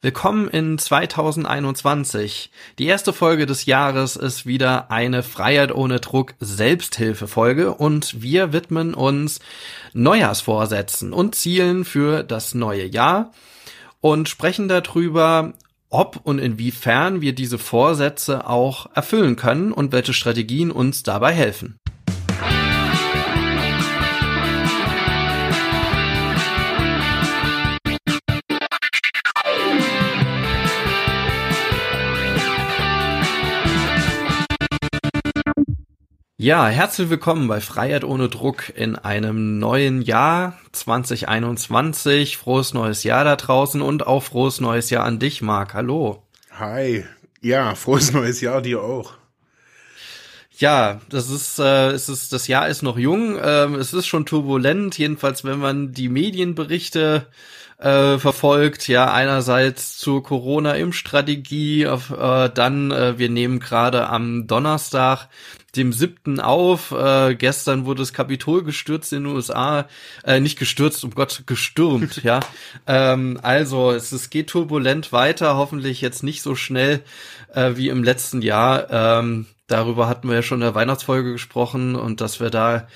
Willkommen in 2021. Die erste Folge des Jahres ist wieder eine Freiheit ohne Druck Selbsthilfefolge und wir widmen uns Neujahrsvorsätzen und Zielen für das neue Jahr und sprechen darüber, ob und inwiefern wir diese Vorsätze auch erfüllen können und welche Strategien uns dabei helfen. Ja, herzlich willkommen bei Freiheit ohne Druck in einem neuen Jahr 2021. Frohes neues Jahr da draußen und auch frohes neues Jahr an dich, Marc. Hallo. Hi. Ja, frohes neues Jahr dir auch. Ja, das ist, äh, es ist, das Jahr ist noch jung. Ähm, es ist schon turbulent, jedenfalls wenn man die Medienberichte äh, verfolgt. Ja, einerseits zur Corona-Impfstrategie, äh, dann äh, wir nehmen gerade am Donnerstag dem siebten auf. Äh, gestern wurde das Kapitol gestürzt in den USA. Äh, nicht gestürzt, um Gott, gestürmt, ja. Ähm, also es, es geht turbulent weiter, hoffentlich jetzt nicht so schnell äh, wie im letzten Jahr. Ähm, darüber hatten wir ja schon in der Weihnachtsfolge gesprochen und dass wir da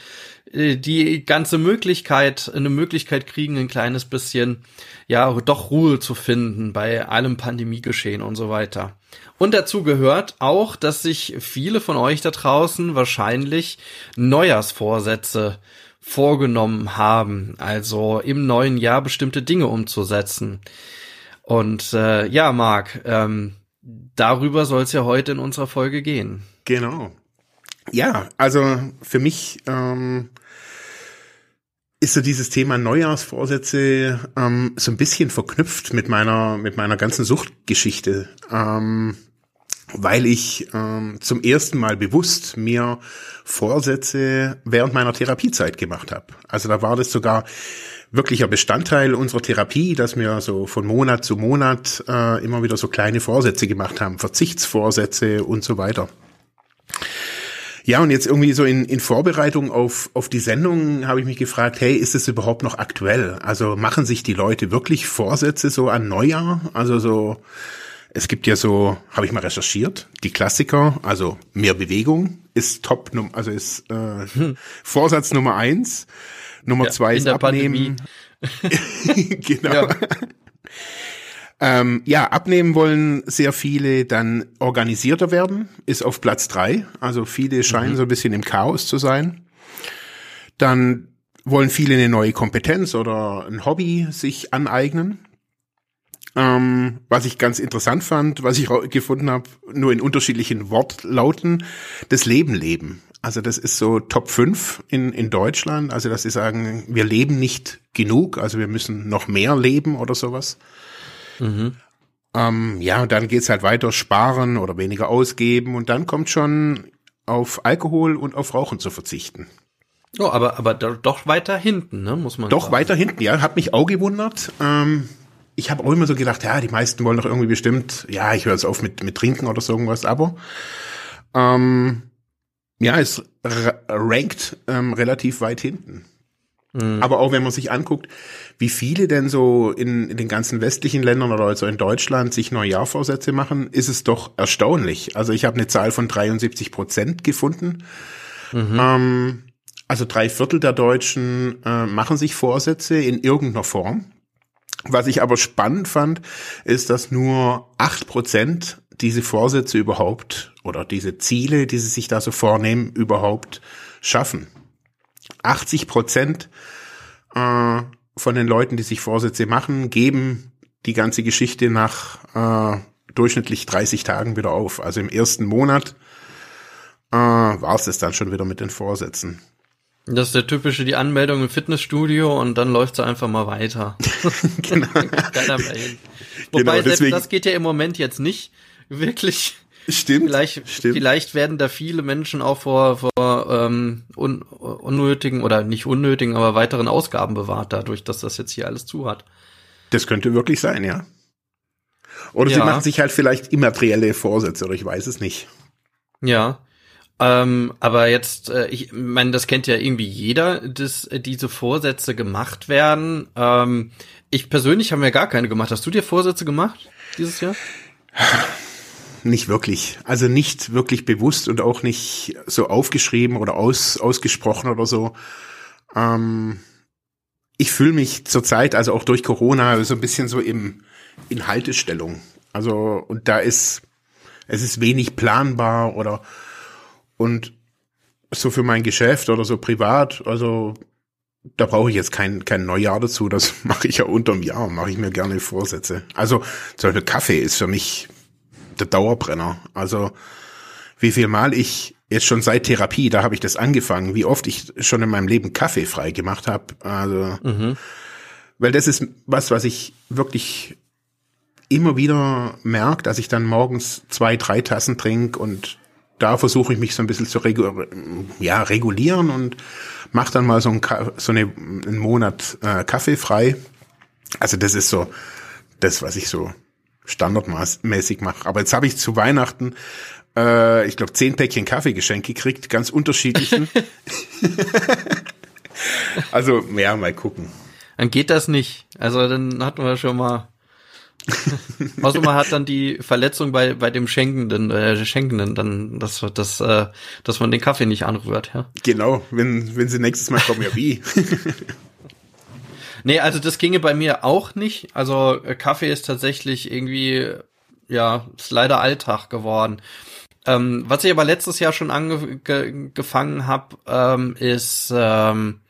die ganze Möglichkeit, eine Möglichkeit kriegen, ein kleines bisschen, ja, doch Ruhe zu finden bei allem Pandemiegeschehen und so weiter. Und dazu gehört auch, dass sich viele von euch da draußen wahrscheinlich Neujahrsvorsätze vorgenommen haben, also im neuen Jahr bestimmte Dinge umzusetzen. Und äh, ja, Marc, ähm, darüber soll es ja heute in unserer Folge gehen. Genau. Ja, also für mich ähm, ist so dieses Thema Neujahrsvorsätze ähm, so ein bisschen verknüpft mit meiner mit meiner ganzen Suchtgeschichte. Ähm, weil ich ähm, zum ersten Mal bewusst mir Vorsätze während meiner Therapiezeit gemacht habe. Also da war das sogar wirklicher Bestandteil unserer Therapie, dass wir so von Monat zu Monat äh, immer wieder so kleine Vorsätze gemacht haben, Verzichtsvorsätze und so weiter. Ja, und jetzt irgendwie so in, in Vorbereitung auf, auf die Sendung habe ich mich gefragt, hey, ist es überhaupt noch aktuell? Also machen sich die Leute wirklich Vorsätze so an Neujahr? Also so es gibt ja so, habe ich mal recherchiert, die Klassiker, also mehr Bewegung ist Top, also ist äh, hm. Vorsatz Nummer eins. Nummer ja, zwei ist Abnehmen. genau. Ja. ähm, ja, abnehmen wollen sehr viele, dann organisierter werden, ist auf Platz drei. Also viele scheinen mhm. so ein bisschen im Chaos zu sein. Dann wollen viele eine neue Kompetenz oder ein Hobby sich aneignen. Ähm, was ich ganz interessant fand, was ich gefunden habe, nur in unterschiedlichen Wortlauten, das Leben leben. Also das ist so Top 5 in, in Deutschland. Also dass sie sagen, wir leben nicht genug, also wir müssen noch mehr leben oder sowas. Mhm. Ähm, ja, und dann geht's halt weiter, sparen oder weniger ausgeben und dann kommt schon auf Alkohol und auf Rauchen zu verzichten. Oh, aber, aber doch weiter hinten, ne, muss man Doch sagen. weiter hinten, ja, hat mich auch gewundert. Ähm, ich habe auch immer so gedacht, ja, die meisten wollen doch irgendwie bestimmt, ja, ich höre jetzt auf mit, mit Trinken oder so irgendwas, aber ähm, ja, es rankt ähm, relativ weit hinten. Mhm. Aber auch wenn man sich anguckt, wie viele denn so in, in den ganzen westlichen Ländern oder also in Deutschland sich Neujahrvorsätze machen, ist es doch erstaunlich. Also ich habe eine Zahl von 73 Prozent gefunden. Mhm. Ähm, also drei Viertel der Deutschen äh, machen sich Vorsätze in irgendeiner Form. Was ich aber spannend fand, ist, dass nur acht Prozent diese Vorsätze überhaupt oder diese Ziele, die sie sich da so vornehmen, überhaupt schaffen. 80 Prozent äh, von den Leuten, die sich Vorsätze machen, geben die ganze Geschichte nach äh, durchschnittlich 30 Tagen wieder auf. Also im ersten Monat äh, war es das dann schon wieder mit den Vorsätzen. Das ist der typische, die Anmeldung im Fitnessstudio und dann läuft sie einfach mal weiter. genau. Keiner mehr hin. Wobei genau, selbst das geht ja im Moment jetzt nicht wirklich. Stimmt. Vielleicht, stimmt. vielleicht werden da viele Menschen auch vor, vor ähm, un, unnötigen oder nicht unnötigen, aber weiteren Ausgaben bewahrt, dadurch, dass das jetzt hier alles zu hat. Das könnte wirklich sein, ja. Oder ja. sie machen sich halt vielleicht immaterielle Vorsätze, oder ich weiß es nicht. Ja. Ähm, aber jetzt, äh, ich meine, das kennt ja irgendwie jeder, dass diese Vorsätze gemacht werden. Ähm, ich persönlich habe mir gar keine gemacht. Hast du dir Vorsätze gemacht dieses Jahr? Nicht wirklich. Also nicht wirklich bewusst und auch nicht so aufgeschrieben oder aus, ausgesprochen oder so. Ähm, ich fühle mich zurzeit, also auch durch Corona, so ein bisschen so im, in Haltestellung. Also, und da ist, es ist wenig planbar oder, und so für mein Geschäft oder so privat, also, da brauche ich jetzt kein, kein Neujahr dazu, das mache ich ja unterm Jahr, mache ich mir gerne Vorsätze. Also, zum Beispiel Kaffee ist für mich der Dauerbrenner. Also, wie viel Mal ich jetzt schon seit Therapie, da habe ich das angefangen, wie oft ich schon in meinem Leben Kaffee frei gemacht habe. Also, mhm. weil das ist was, was ich wirklich immer wieder merke, dass ich dann morgens zwei, drei Tassen trinke und da versuche ich mich so ein bisschen zu regu ja, regulieren und mache dann mal so, ein so eine, einen Monat äh, Kaffee frei. Also das ist so das, was ich so standardmäßig mache. Aber jetzt habe ich zu Weihnachten äh, ich glaube, zehn Päckchen Kaffee geschenkt gekriegt, ganz unterschiedlichen. also, ja, mal gucken. Dann geht das nicht. Also dann hatten wir schon mal. Man hat dann die Verletzung bei, bei dem Schenkenden, äh, Schenkenden, dann, dass, dass, äh, dass man den Kaffee nicht anrührt, ja. Genau, wenn, wenn sie nächstes Mal kommen, ja wie. nee, also das ginge bei mir auch nicht. Also äh, Kaffee ist tatsächlich irgendwie, ja, ist leider Alltag geworden. Ähm, was ich aber letztes Jahr schon angefangen habe, ähm, ist ähm,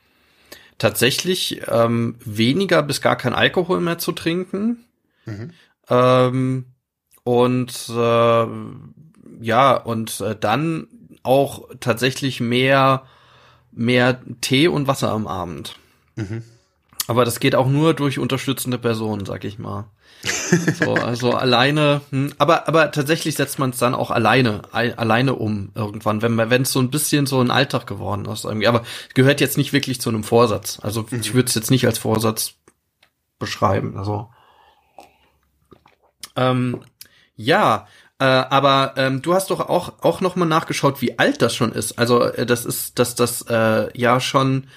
tatsächlich ähm, weniger bis gar kein Alkohol mehr zu trinken. Mhm. Ähm, und äh, ja, und äh, dann auch tatsächlich mehr, mehr Tee und Wasser am Abend. Mhm. Aber das geht auch nur durch unterstützende Personen, sag ich mal. So, also alleine, hm, aber, aber tatsächlich setzt man es dann auch alleine, alleine um irgendwann, wenn wenn es so ein bisschen so ein Alltag geworden ist irgendwie. Aber gehört jetzt nicht wirklich zu einem Vorsatz. Also mhm. ich würde es jetzt nicht als Vorsatz beschreiben. Also ähm, ja, äh, aber ähm, du hast doch auch auch noch mal nachgeschaut, wie alt das schon ist. Also äh, das ist, dass das äh, ja schon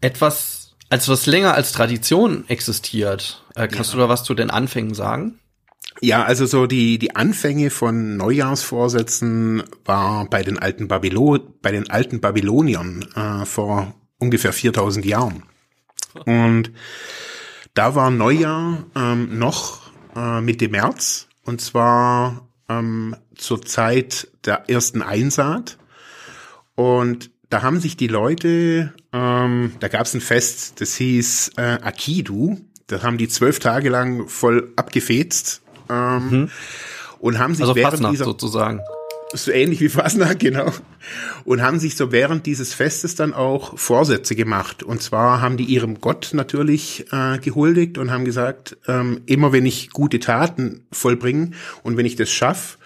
etwas als was länger als Tradition existiert, äh, kannst ja. du da was zu den Anfängen sagen? Ja, also so die, die Anfänge von Neujahrsvorsätzen war bei den alten Babylon, bei den alten Babyloniern äh, vor ungefähr 4000 Jahren. Und da war Neujahr ähm, noch äh, Mitte März und zwar ähm, zur Zeit der ersten Einsaat. Und da haben sich die Leute, ähm, da gab es ein Fest, das hieß äh, Akidu. Da haben die zwölf Tage lang voll abgefetzt ähm, mhm. und haben sich also während Fasnacht dieser sozusagen so ähnlich wie Fasnacht, genau. Und haben sich so während dieses Festes dann auch Vorsätze gemacht. Und zwar haben die ihrem Gott natürlich äh, gehuldigt und haben gesagt, ähm, immer wenn ich gute Taten vollbringe und wenn ich das schaffe,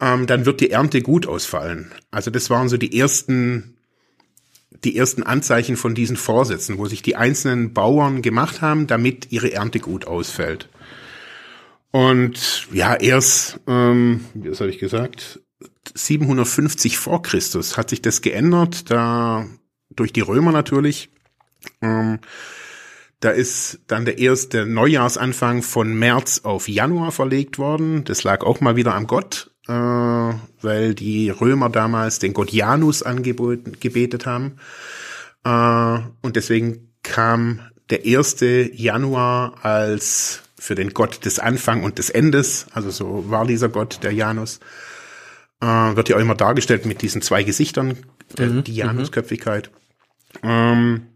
ähm, dann wird die Ernte gut ausfallen. Also das waren so die ersten die ersten Anzeichen von diesen Vorsätzen, wo sich die einzelnen Bauern gemacht haben, damit ihre Ernte gut ausfällt. Und ja, erst, ähm, was habe ich gesagt, 750 vor Christus hat sich das geändert, da durch die Römer natürlich. Ähm, da ist dann der erste Neujahrsanfang von März auf Januar verlegt worden. Das lag auch mal wieder am Gott äh, weil die Römer damals den Gott Janus angebetet haben. Äh, und deswegen kam der erste Januar als für den Gott des Anfang und des Endes, also so war dieser Gott, der Janus, äh, wird ja auch immer dargestellt mit diesen zwei Gesichtern, mhm, die Janusköpfigkeit. Ähm,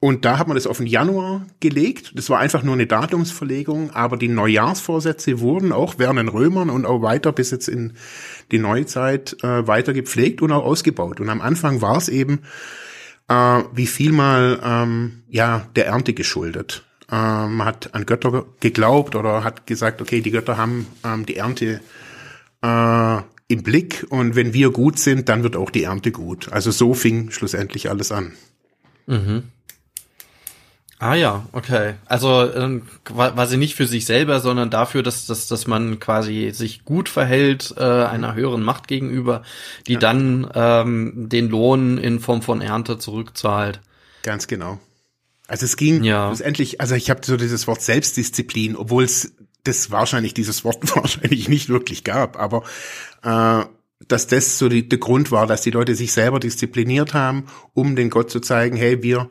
und da hat man das auf den Januar gelegt. Das war einfach nur eine Datumsverlegung, aber die Neujahrsvorsätze wurden auch während den Römern und auch weiter bis jetzt in die Neuzeit äh, weiter gepflegt und auch ausgebaut. Und am Anfang war es eben äh, wie viel mal ähm, ja der Ernte geschuldet. Äh, man hat an Götter geglaubt oder hat gesagt, okay, die Götter haben ähm, die Ernte äh, im Blick und wenn wir gut sind, dann wird auch die Ernte gut. Also so fing schlussendlich alles an. Mhm. Ah ja, okay. Also ähm, quasi nicht für sich selber, sondern dafür, dass, dass, dass man quasi sich gut verhält äh, einer höheren Macht gegenüber, die ja. dann ähm, den Lohn in Form von Ernte zurückzahlt. Ganz genau. Also es ging ja. endlich, also ich habe so dieses Wort Selbstdisziplin, obwohl es das wahrscheinlich dieses Wort wahrscheinlich nicht wirklich gab, aber äh, dass das so die, der Grund war, dass die Leute sich selber diszipliniert haben, um den Gott zu zeigen, hey, wir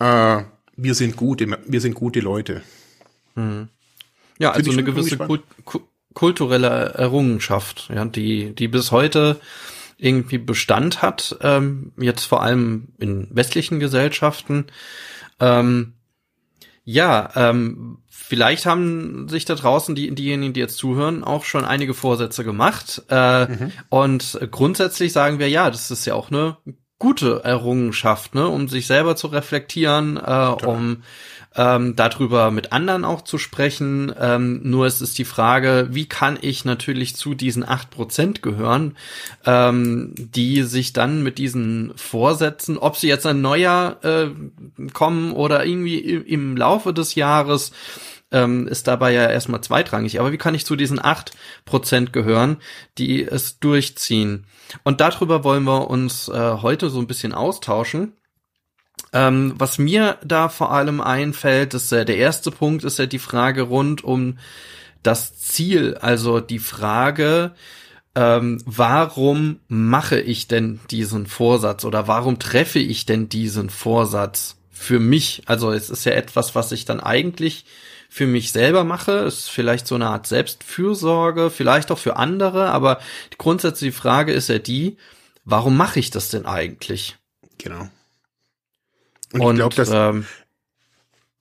äh, wir sind gute, wir sind gute Leute. Mhm. Ja, also eine gewisse Kult, kulturelle Errungenschaft, ja, die, die bis heute irgendwie Bestand hat, ähm, jetzt vor allem in westlichen Gesellschaften. Ähm, ja, ähm, vielleicht haben sich da draußen die, diejenigen, die jetzt zuhören, auch schon einige Vorsätze gemacht. Äh, mhm. Und grundsätzlich sagen wir, ja, das ist ja auch eine gute Errungenschaft, ne, um sich selber zu reflektieren, äh, um ähm, darüber mit anderen auch zu sprechen. Ähm, nur es ist die Frage, wie kann ich natürlich zu diesen acht Prozent gehören, ähm, die sich dann mit diesen Vorsätzen, ob sie jetzt ein neuer äh, kommen oder irgendwie im, im Laufe des Jahres, ähm, ist dabei ja erstmal zweitrangig. Aber wie kann ich zu diesen acht Prozent gehören, die es durchziehen? Und darüber wollen wir uns äh, heute so ein bisschen austauschen. Ähm, was mir da vor allem einfällt, ist äh, der erste Punkt, ist ja die Frage rund um das Ziel, also die Frage, ähm, warum mache ich denn diesen Vorsatz oder warum treffe ich denn diesen Vorsatz für mich? Also es ist ja etwas, was ich dann eigentlich für mich selber mache, ist vielleicht so eine Art Selbstfürsorge, vielleicht auch für andere, aber die grundsätzliche Frage ist ja die, warum mache ich das denn eigentlich? Genau. Und, Und ich glaube, dass ähm,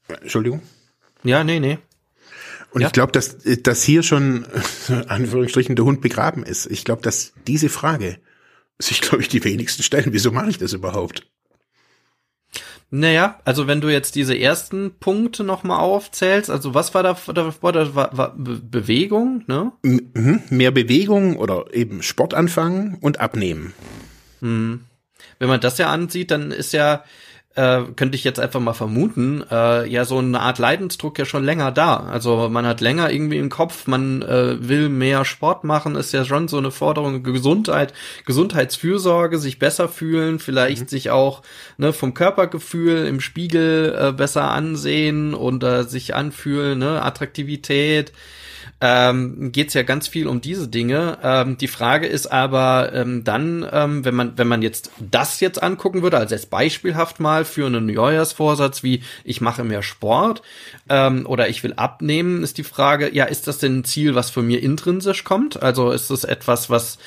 Entschuldigung. Ja, nee, nee. Und ja. ich glaube, dass, dass hier schon, Anführungsstrichen, der Hund begraben ist. Ich glaube, dass diese Frage sich, glaube ich, die wenigsten stellen. Wieso mache ich das überhaupt? Naja, also wenn du jetzt diese ersten Punkte nochmal aufzählst, also was war da, da war, da war, war Bewegung, ne? Mhm. Mehr Bewegung oder eben Sport anfangen und abnehmen. Mhm. Wenn man das ja ansieht, dann ist ja äh, könnte ich jetzt einfach mal vermuten, äh, ja so eine Art Leidensdruck ja schon länger da. Also man hat länger irgendwie im Kopf, man äh, will mehr Sport machen, ist ja schon so eine Forderung Gesundheit, Gesundheitsfürsorge, sich besser fühlen, vielleicht mhm. sich auch ne, vom Körpergefühl im Spiegel äh, besser ansehen und äh, sich anfühlen, ne, Attraktivität ähm, geht es ja ganz viel um diese Dinge. Ähm, die Frage ist aber ähm, dann, ähm, wenn man wenn man jetzt das jetzt angucken würde, also jetzt beispielhaft mal für einen Neujahrsvorsatz wie ich mache mehr Sport ähm, oder ich will abnehmen, ist die Frage, ja, ist das denn ein Ziel, was von mir intrinsisch kommt? Also ist das etwas, was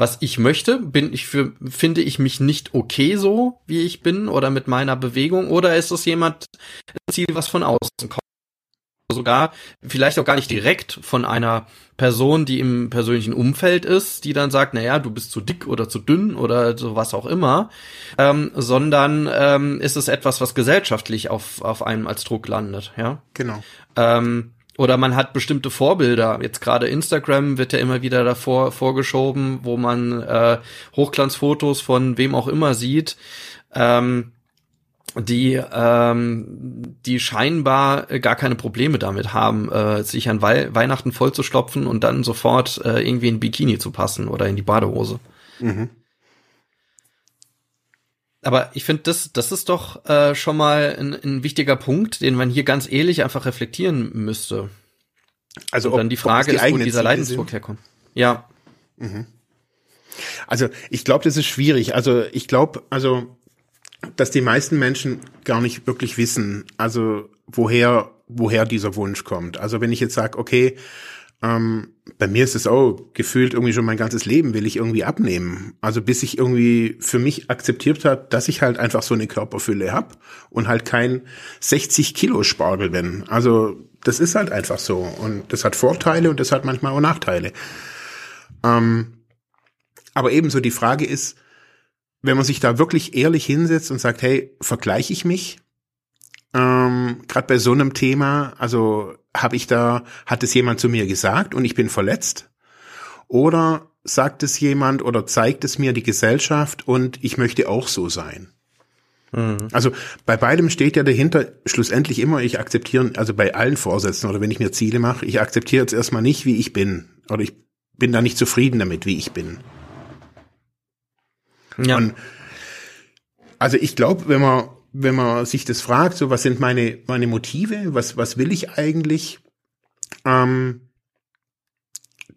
was ich möchte? Bin ich für, finde ich mich nicht okay so, wie ich bin oder mit meiner Bewegung? Oder ist es jemand, ein Ziel, was von außen kommt? Sogar vielleicht auch gar nicht direkt von einer Person, die im persönlichen Umfeld ist, die dann sagt, naja, du bist zu dick oder zu dünn oder so was auch immer, ähm, sondern ähm, ist es etwas, was gesellschaftlich auf, auf einem als Druck landet, ja. Genau. Ähm, oder man hat bestimmte Vorbilder. Jetzt gerade Instagram wird ja immer wieder davor vorgeschoben, wo man äh, Hochglanzfotos von wem auch immer sieht. Ähm, die ähm, die scheinbar gar keine Probleme damit haben, äh, sich an Wei Weihnachten vollzustopfen und dann sofort äh, irgendwie in Bikini zu passen oder in die Badehose. Mhm. Aber ich finde, das, das ist doch äh, schon mal ein, ein wichtiger Punkt, den man hier ganz ehrlich einfach reflektieren müsste. Also ob, dann die Frage die ist, wo dieser Leidensdruck herkommt. Ja. Mhm. Also ich glaube, das ist schwierig. Also ich glaube, also dass die meisten Menschen gar nicht wirklich wissen, also woher, woher dieser Wunsch kommt. Also wenn ich jetzt sage, okay, ähm, bei mir ist es auch gefühlt irgendwie schon mein ganzes Leben will ich irgendwie abnehmen. Also bis ich irgendwie für mich akzeptiert habe, dass ich halt einfach so eine Körperfülle hab und halt kein 60 Kilo Spargel bin. Also das ist halt einfach so und das hat Vorteile und das hat manchmal auch Nachteile. Ähm, aber ebenso die Frage ist, wenn man sich da wirklich ehrlich hinsetzt und sagt, hey, vergleiche ich mich? Ähm, Gerade bei so einem Thema, also habe ich da, hat es jemand zu mir gesagt und ich bin verletzt? Oder sagt es jemand oder zeigt es mir die Gesellschaft und ich möchte auch so sein? Mhm. Also bei beidem steht ja dahinter schlussendlich immer, ich akzeptiere, also bei allen Vorsätzen oder wenn ich mir Ziele mache, ich akzeptiere jetzt erstmal nicht, wie ich bin. Oder ich bin da nicht zufrieden damit, wie ich bin. Ja. Und also ich glaube, wenn man, wenn man sich das fragt, so was sind meine, meine Motive, was, was will ich eigentlich, ähm,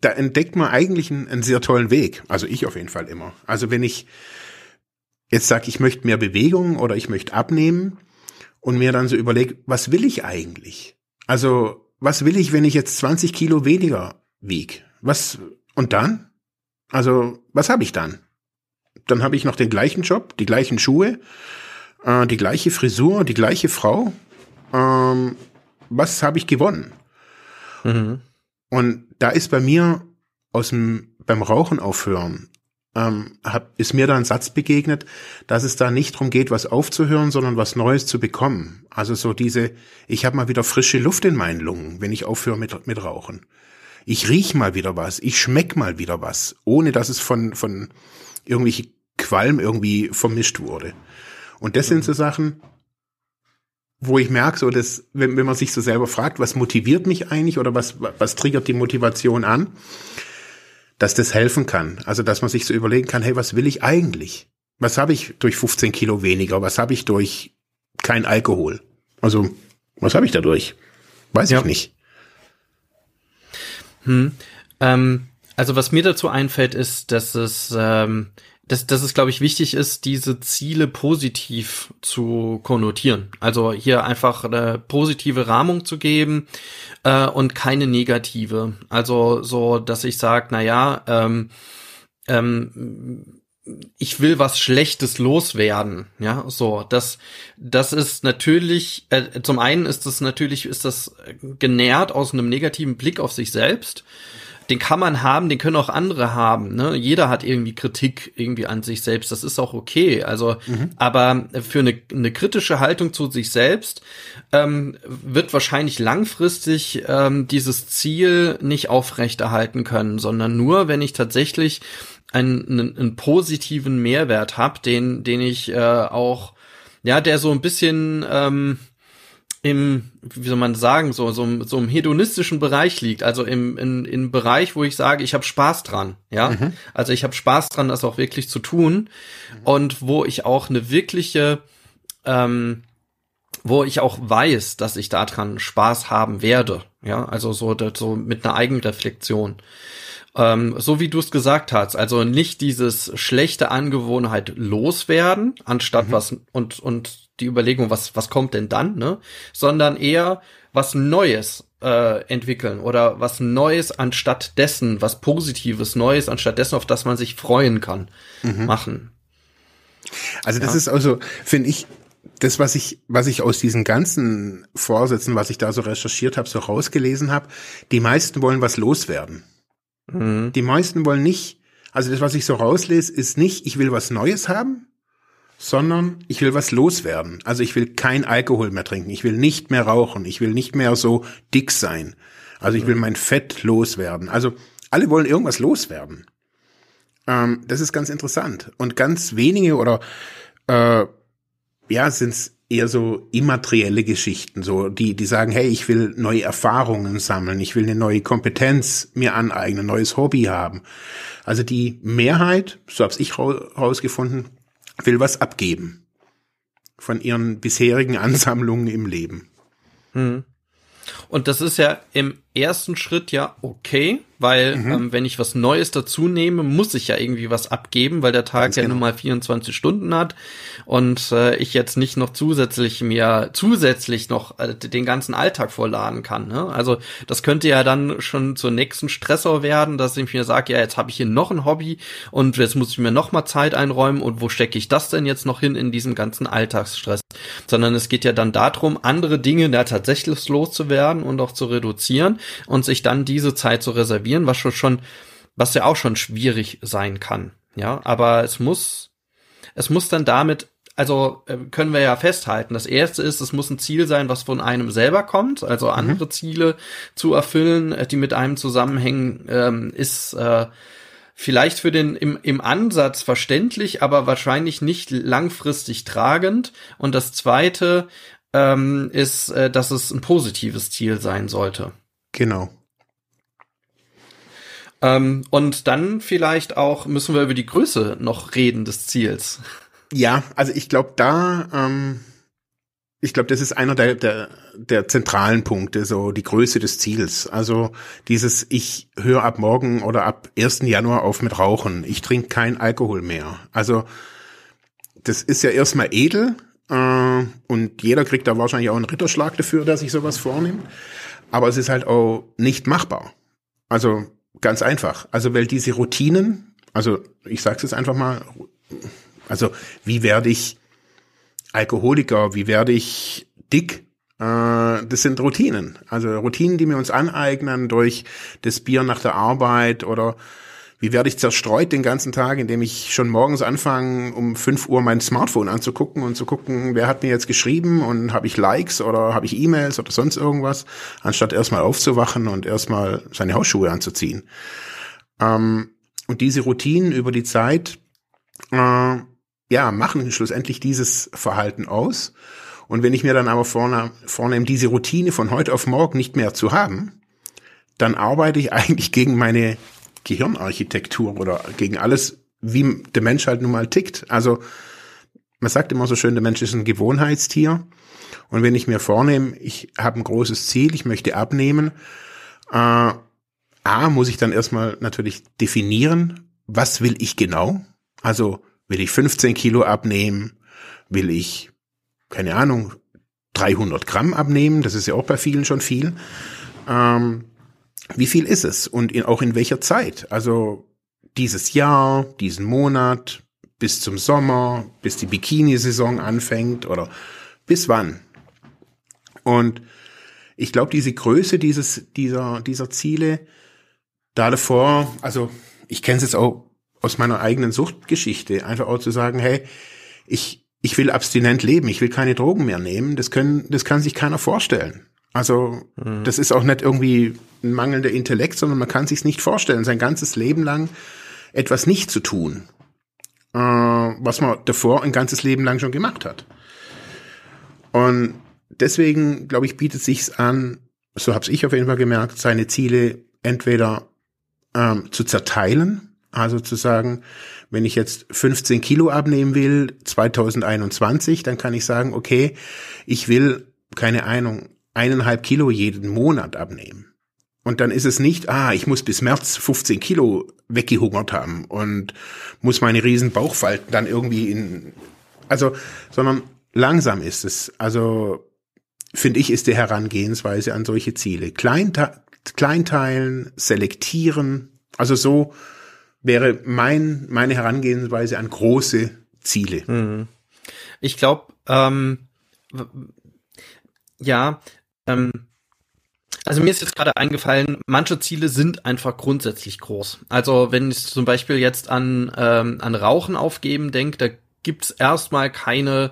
da entdeckt man eigentlich einen, einen sehr tollen Weg. Also ich auf jeden Fall immer. Also wenn ich, jetzt sage, ich möchte mehr Bewegung oder ich möchte abnehmen und mir dann so überlege, was will ich eigentlich? Also, was will ich, wenn ich jetzt 20 Kilo weniger wieg? Was, und dann? Also, was habe ich dann? Dann habe ich noch den gleichen Job, die gleichen Schuhe, äh, die gleiche Frisur, die gleiche Frau. Ähm, was habe ich gewonnen? Mhm. Und da ist bei mir aus dem, beim Rauchen aufhören ähm, hab, ist mir da ein Satz begegnet, dass es da nicht darum geht, was aufzuhören, sondern was Neues zu bekommen. Also so diese, ich habe mal wieder frische Luft in meinen Lungen, wenn ich aufhöre mit, mit Rauchen. Ich riech mal wieder was, ich schmeck mal wieder was, ohne dass es von, von irgendwelche Qualm irgendwie vermischt wurde. Und das sind so Sachen, wo ich merke, so dass, wenn, wenn man sich so selber fragt, was motiviert mich eigentlich oder was, was triggert die Motivation an, dass das helfen kann. Also, dass man sich so überlegen kann, hey, was will ich eigentlich? Was habe ich durch 15 Kilo weniger? Was habe ich durch kein Alkohol? Also, was habe ich dadurch? Weiß ja. ich nicht. Hm. Ähm, also, was mir dazu einfällt, ist, dass es ähm, dass, dass es, glaube ich, wichtig ist, diese Ziele positiv zu konnotieren. Also hier einfach eine positive Rahmung zu geben äh, und keine negative. Also so, dass ich sage, na ja, ähm, ähm, ich will was Schlechtes loswerden, ja, so, das, das ist natürlich, äh, zum einen ist das natürlich, ist das genährt aus einem negativen Blick auf sich selbst, den kann man haben, den können auch andere haben. Ne? Jeder hat irgendwie Kritik irgendwie an sich selbst. Das ist auch okay. Also, mhm. aber für eine, eine kritische Haltung zu sich selbst ähm, wird wahrscheinlich langfristig ähm, dieses Ziel nicht aufrechterhalten können, sondern nur, wenn ich tatsächlich einen, einen, einen positiven Mehrwert habe, den, den ich äh, auch, ja, der so ein bisschen ähm, im, wie soll man sagen, so, so, so im hedonistischen Bereich liegt, also im, in, im Bereich, wo ich sage, ich habe Spaß dran, ja. Mhm. Also ich habe Spaß dran, das auch wirklich zu tun mhm. und wo ich auch eine wirkliche, ähm, wo ich auch weiß, dass ich daran Spaß haben werde, ja, also so, so mit einer Eigenreflexion. Ähm, so wie du es gesagt hast, also nicht dieses schlechte Angewohnheit loswerden, anstatt mhm. was und und die Überlegung, was, was kommt denn dann, ne? Sondern eher was Neues äh, entwickeln oder was Neues anstatt dessen, was Positives, Neues anstatt dessen, auf das man sich freuen kann, mhm. machen. Also das ja. ist also, finde ich, das, was ich, was ich aus diesen ganzen Vorsätzen, was ich da so recherchiert habe, so rausgelesen habe, die meisten wollen was loswerden. Mhm. Die meisten wollen nicht, also das, was ich so rauslese, ist nicht, ich will was Neues haben, sondern ich will was loswerden. Also ich will kein Alkohol mehr trinken, ich will nicht mehr rauchen, ich will nicht mehr so dick sein. Also ich will mein Fett loswerden. Also alle wollen irgendwas loswerden. Ähm, das ist ganz interessant. Und ganz wenige oder äh, ja, sind es eher so immaterielle Geschichten, so die, die sagen, hey, ich will neue Erfahrungen sammeln, ich will eine neue Kompetenz mir aneignen, neues Hobby haben. Also die Mehrheit, so habe ich rausgefunden, will was abgeben von ihren bisherigen Ansammlungen im Leben. Hm. Und das ist ja im ersten Schritt ja okay, weil mhm. ähm, wenn ich was Neues dazu nehme, muss ich ja irgendwie was abgeben, weil der Tag Ganz ja genau. nun mal 24 Stunden hat und äh, ich jetzt nicht noch zusätzlich mir zusätzlich noch äh, den ganzen Alltag vorladen kann. Ne? Also das könnte ja dann schon zur nächsten Stressor werden, dass ich mir sage, ja jetzt habe ich hier noch ein Hobby und jetzt muss ich mir noch mal Zeit einräumen und wo stecke ich das denn jetzt noch hin in diesem ganzen Alltagsstress? Sondern es geht ja dann darum, andere Dinge da tatsächlich loszuwerden und auch zu reduzieren und sich dann diese Zeit zu reservieren, was schon, schon, was ja auch schon schwierig sein kann. Ja, aber es muss, es muss dann damit also äh, können wir ja festhalten. Das erste ist, es muss ein Ziel sein, was von einem selber kommt. Also mhm. andere mhm. Ziele zu erfüllen, äh, die mit einem zusammenhängen, ähm, ist äh, vielleicht für den im, im Ansatz verständlich, aber wahrscheinlich nicht langfristig tragend. Und das zweite ähm, ist, äh, dass es ein positives Ziel sein sollte. Genau. Ähm, und dann vielleicht auch müssen wir über die Größe noch reden des Ziels. Ja, also ich glaube da, ähm, ich glaube, das ist einer der, der, der zentralen Punkte, so die Größe des Ziels. Also dieses, ich höre ab morgen oder ab 1. Januar auf mit Rauchen. Ich trinke kein Alkohol mehr. Also das ist ja erstmal edel äh, und jeder kriegt da wahrscheinlich auch einen Ritterschlag dafür, dass sich sowas vornimmt. Aber es ist halt auch nicht machbar. Also ganz einfach. Also weil diese Routinen, also ich sage es jetzt einfach mal, also wie werde ich Alkoholiker, wie werde ich dick? Äh, das sind Routinen. Also Routinen, die wir uns aneignen durch das Bier nach der Arbeit oder wie werde ich zerstreut den ganzen Tag, indem ich schon morgens anfange, um 5 Uhr mein Smartphone anzugucken und zu gucken, wer hat mir jetzt geschrieben und habe ich Likes oder habe ich E-Mails oder sonst irgendwas, anstatt erstmal aufzuwachen und erstmal seine Hausschuhe anzuziehen. Ähm, und diese Routinen über die Zeit, äh, ja, machen schlussendlich dieses Verhalten aus. Und wenn ich mir dann aber vorne, vornehme, diese Routine von heute auf morgen nicht mehr zu haben, dann arbeite ich eigentlich gegen meine Gehirnarchitektur oder gegen alles, wie der Mensch halt nun mal tickt. Also man sagt immer so schön, der Mensch ist ein Gewohnheitstier. Und wenn ich mir vornehme, ich habe ein großes Ziel, ich möchte abnehmen, äh, A, muss ich dann erstmal natürlich definieren, was will ich genau? Also will ich 15 Kilo abnehmen? Will ich, keine Ahnung, 300 Gramm abnehmen? Das ist ja auch bei vielen schon viel. Ähm, wie viel ist es und in, auch in welcher Zeit? Also dieses Jahr, diesen Monat, bis zum Sommer, bis die Bikini-Saison anfängt oder bis wann? Und ich glaube, diese Größe dieses, dieser, dieser Ziele, da davor, also ich kenne es jetzt auch aus meiner eigenen Suchtgeschichte, einfach auch zu sagen, hey, ich, ich will abstinent leben, ich will keine Drogen mehr nehmen, das können, das kann sich keiner vorstellen. Also mhm. das ist auch nicht irgendwie ein mangelnder Intellekt, sondern man kann sich nicht vorstellen, sein ganzes Leben lang etwas nicht zu tun, äh, was man davor ein ganzes Leben lang schon gemacht hat. Und deswegen, glaube ich, bietet sich's an, so habe ich auf jeden Fall gemerkt, seine Ziele entweder ähm, zu zerteilen, also zu sagen, wenn ich jetzt 15 Kilo abnehmen will, 2021, dann kann ich sagen, okay, ich will, keine Ahnung, eineinhalb Kilo jeden Monat abnehmen. Und dann ist es nicht, ah, ich muss bis März 15 Kilo weggehungert haben und muss meine riesen Bauchfalten dann irgendwie in, also, sondern langsam ist es. Also, finde ich, ist die Herangehensweise an solche Ziele. Kleinte kleinteilen, selektieren. Also so wäre mein, meine Herangehensweise an große Ziele. Mhm. Ich glaube, ähm, ja, ähm, also mir ist jetzt gerade eingefallen, manche Ziele sind einfach grundsätzlich groß. Also wenn ich zum Beispiel jetzt an, ähm, an Rauchen aufgeben denke, da gibt's erstmal keine eine,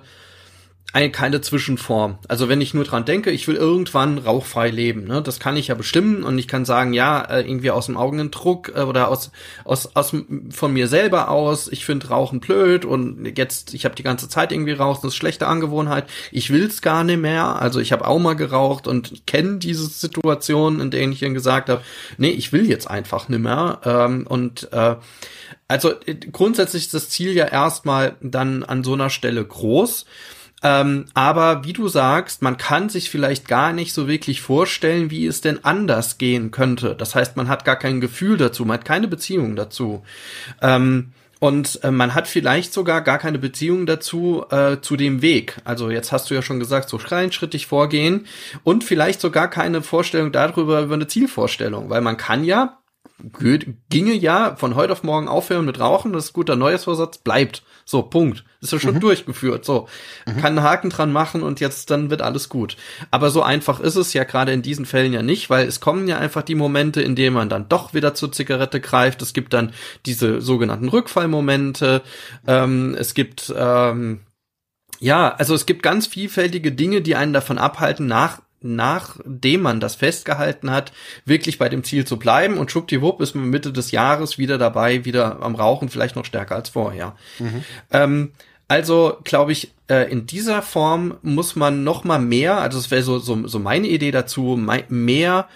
keine Zwischenform. Also wenn ich nur dran denke, ich will irgendwann rauchfrei leben, ne, das kann ich ja bestimmen und ich kann sagen, ja, äh, irgendwie aus dem Augendruck äh, oder aus aus aus von mir selber aus, ich finde Rauchen blöd und jetzt ich habe die ganze Zeit irgendwie rauchen, das ist schlechte Angewohnheit. Ich will's gar nicht mehr. Also ich habe auch mal geraucht und kenne diese Situation, in denen ich dann gesagt habe, nee, ich will jetzt einfach nicht mehr ähm, und äh, also äh, grundsätzlich ist das Ziel ja erstmal dann an so einer Stelle groß. Ähm, aber wie du sagst, man kann sich vielleicht gar nicht so wirklich vorstellen, wie es denn anders gehen könnte. Das heißt, man hat gar kein Gefühl dazu, man hat keine Beziehung dazu. Ähm, und äh, man hat vielleicht sogar gar keine Beziehung dazu äh, zu dem Weg. Also jetzt hast du ja schon gesagt, so kleinschrittig vorgehen und vielleicht sogar keine Vorstellung darüber über eine Zielvorstellung, weil man kann ja ginge ja von heute auf morgen aufhören mit Rauchen, das ist guter Neujahrsvorsatz, bleibt. So, Punkt. Ist ja schon mhm. durchgeführt. So, mhm. kann einen Haken dran machen und jetzt dann wird alles gut. Aber so einfach ist es ja gerade in diesen Fällen ja nicht, weil es kommen ja einfach die Momente, in denen man dann doch wieder zur Zigarette greift. Es gibt dann diese sogenannten Rückfallmomente. Ähm, es gibt ähm, ja, also es gibt ganz vielfältige Dinge, die einen davon abhalten, nach nachdem man das festgehalten hat, wirklich bei dem Ziel zu bleiben und schwuppdiwupp ist man Mitte des Jahres wieder dabei, wieder am Rauchen, vielleicht noch stärker als vorher. Mhm. Ähm, also glaube ich, äh, in dieser Form muss man noch mal mehr, also das wäre so, so, so meine Idee dazu, mehr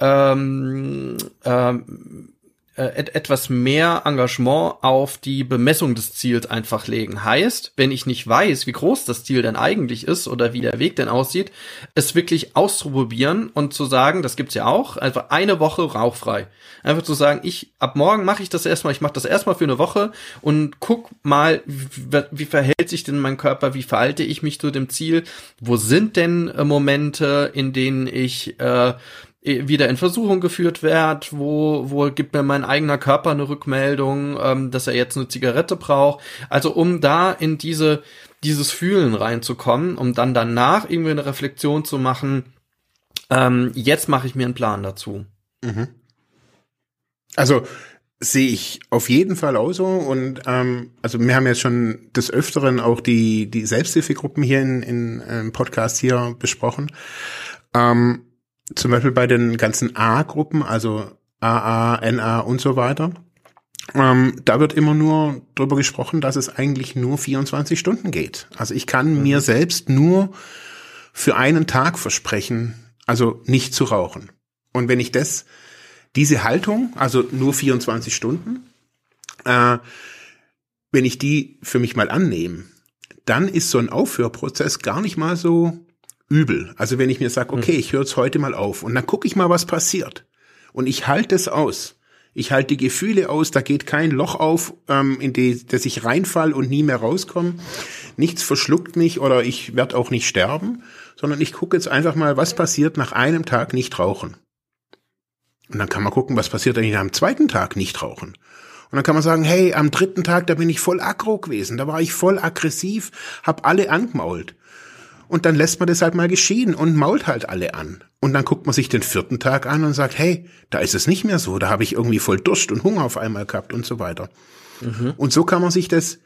ähm, ähm, äh, etwas mehr Engagement auf die Bemessung des Ziels einfach legen. Heißt, wenn ich nicht weiß, wie groß das Ziel denn eigentlich ist oder wie der Weg denn aussieht, es wirklich auszuprobieren und zu sagen, das gibt's ja auch, einfach eine Woche rauchfrei. Einfach zu sagen, ich ab morgen mache ich das erstmal, ich mache das erstmal für eine Woche und guck mal, wie, wie verhält sich denn mein Körper, wie verhalte ich mich zu dem Ziel, wo sind denn äh, Momente, in denen ich äh, wieder in Versuchung geführt wird, wo, wo gibt mir mein eigener Körper eine Rückmeldung, ähm, dass er jetzt eine Zigarette braucht. Also um da in diese, dieses Fühlen reinzukommen, um dann danach irgendwie eine Reflexion zu machen, ähm, jetzt mache ich mir einen Plan dazu. Mhm. Also sehe ich auf jeden Fall auch so und ähm, also wir haben jetzt schon des Öfteren auch die die Selbsthilfegruppen hier in, in, im ähm, Podcast hier besprochen. Ähm, zum Beispiel bei den ganzen A-Gruppen, also AA, NA und so weiter, ähm, da wird immer nur drüber gesprochen, dass es eigentlich nur 24 Stunden geht. Also ich kann mhm. mir selbst nur für einen Tag versprechen, also nicht zu rauchen. Und wenn ich das, diese Haltung, also nur 24 Stunden, äh, wenn ich die für mich mal annehme, dann ist so ein Aufhörprozess gar nicht mal so übel. Also wenn ich mir sage, okay, hm. ich höre jetzt heute mal auf und dann gucke ich mal, was passiert. Und ich halte es aus. Ich halte die Gefühle aus, da geht kein Loch auf, ähm, in die, das ich reinfall und nie mehr rauskomme. Nichts verschluckt mich oder ich werde auch nicht sterben, sondern ich gucke jetzt einfach mal, was passiert nach einem Tag nicht rauchen. Und dann kann man gucken, was passiert eigentlich am zweiten Tag nicht rauchen. Und dann kann man sagen, hey, am dritten Tag, da bin ich voll aggro gewesen, da war ich voll aggressiv, hab alle angemault. Und dann lässt man das halt mal geschehen und mault halt alle an. Und dann guckt man sich den vierten Tag an und sagt, hey, da ist es nicht mehr so, da habe ich irgendwie voll Durst und Hunger auf einmal gehabt und so weiter. Mhm. Und so kann man sich das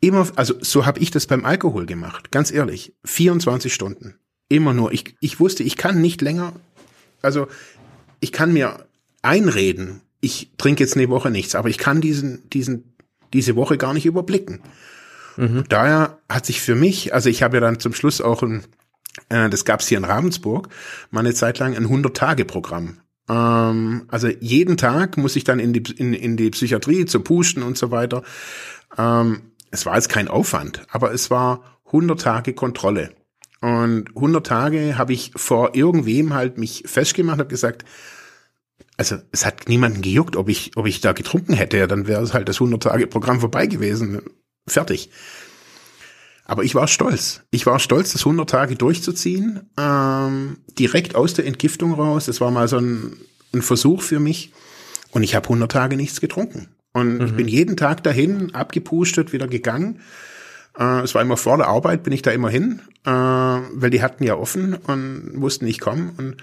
immer, also so habe ich das beim Alkohol gemacht, ganz ehrlich, 24 Stunden. Immer nur. Ich, ich wusste, ich kann nicht länger, also ich kann mir einreden, ich trinke jetzt eine Woche nichts, aber ich kann diesen, diesen, diese Woche gar nicht überblicken. Mhm. Daher hat sich für mich, also ich habe ja dann zum Schluss auch ein, äh, das gab es hier in Ravensburg, mal eine Zeit lang ein 100-Tage-Programm. Ähm, also jeden Tag muss ich dann in die, in, in die Psychiatrie zu pusten und so weiter. Ähm, es war jetzt kein Aufwand, aber es war 100 Tage Kontrolle. Und 100 Tage habe ich vor irgendwem halt mich festgemacht, habe gesagt, also es hat niemanden gejuckt, ob ich, ob ich da getrunken hätte, dann wäre es halt das 100 Tage Programm vorbei gewesen. Fertig. Aber ich war stolz. Ich war stolz, das 100 Tage durchzuziehen, ähm, direkt aus der Entgiftung raus. Das war mal so ein, ein Versuch für mich. Und ich habe 100 Tage nichts getrunken. Und mhm. ich bin jeden Tag dahin, abgepustet, wieder gegangen. Äh, es war immer vor der Arbeit, bin ich da immer hin, äh, weil die hatten ja offen und wussten, ich komme. Und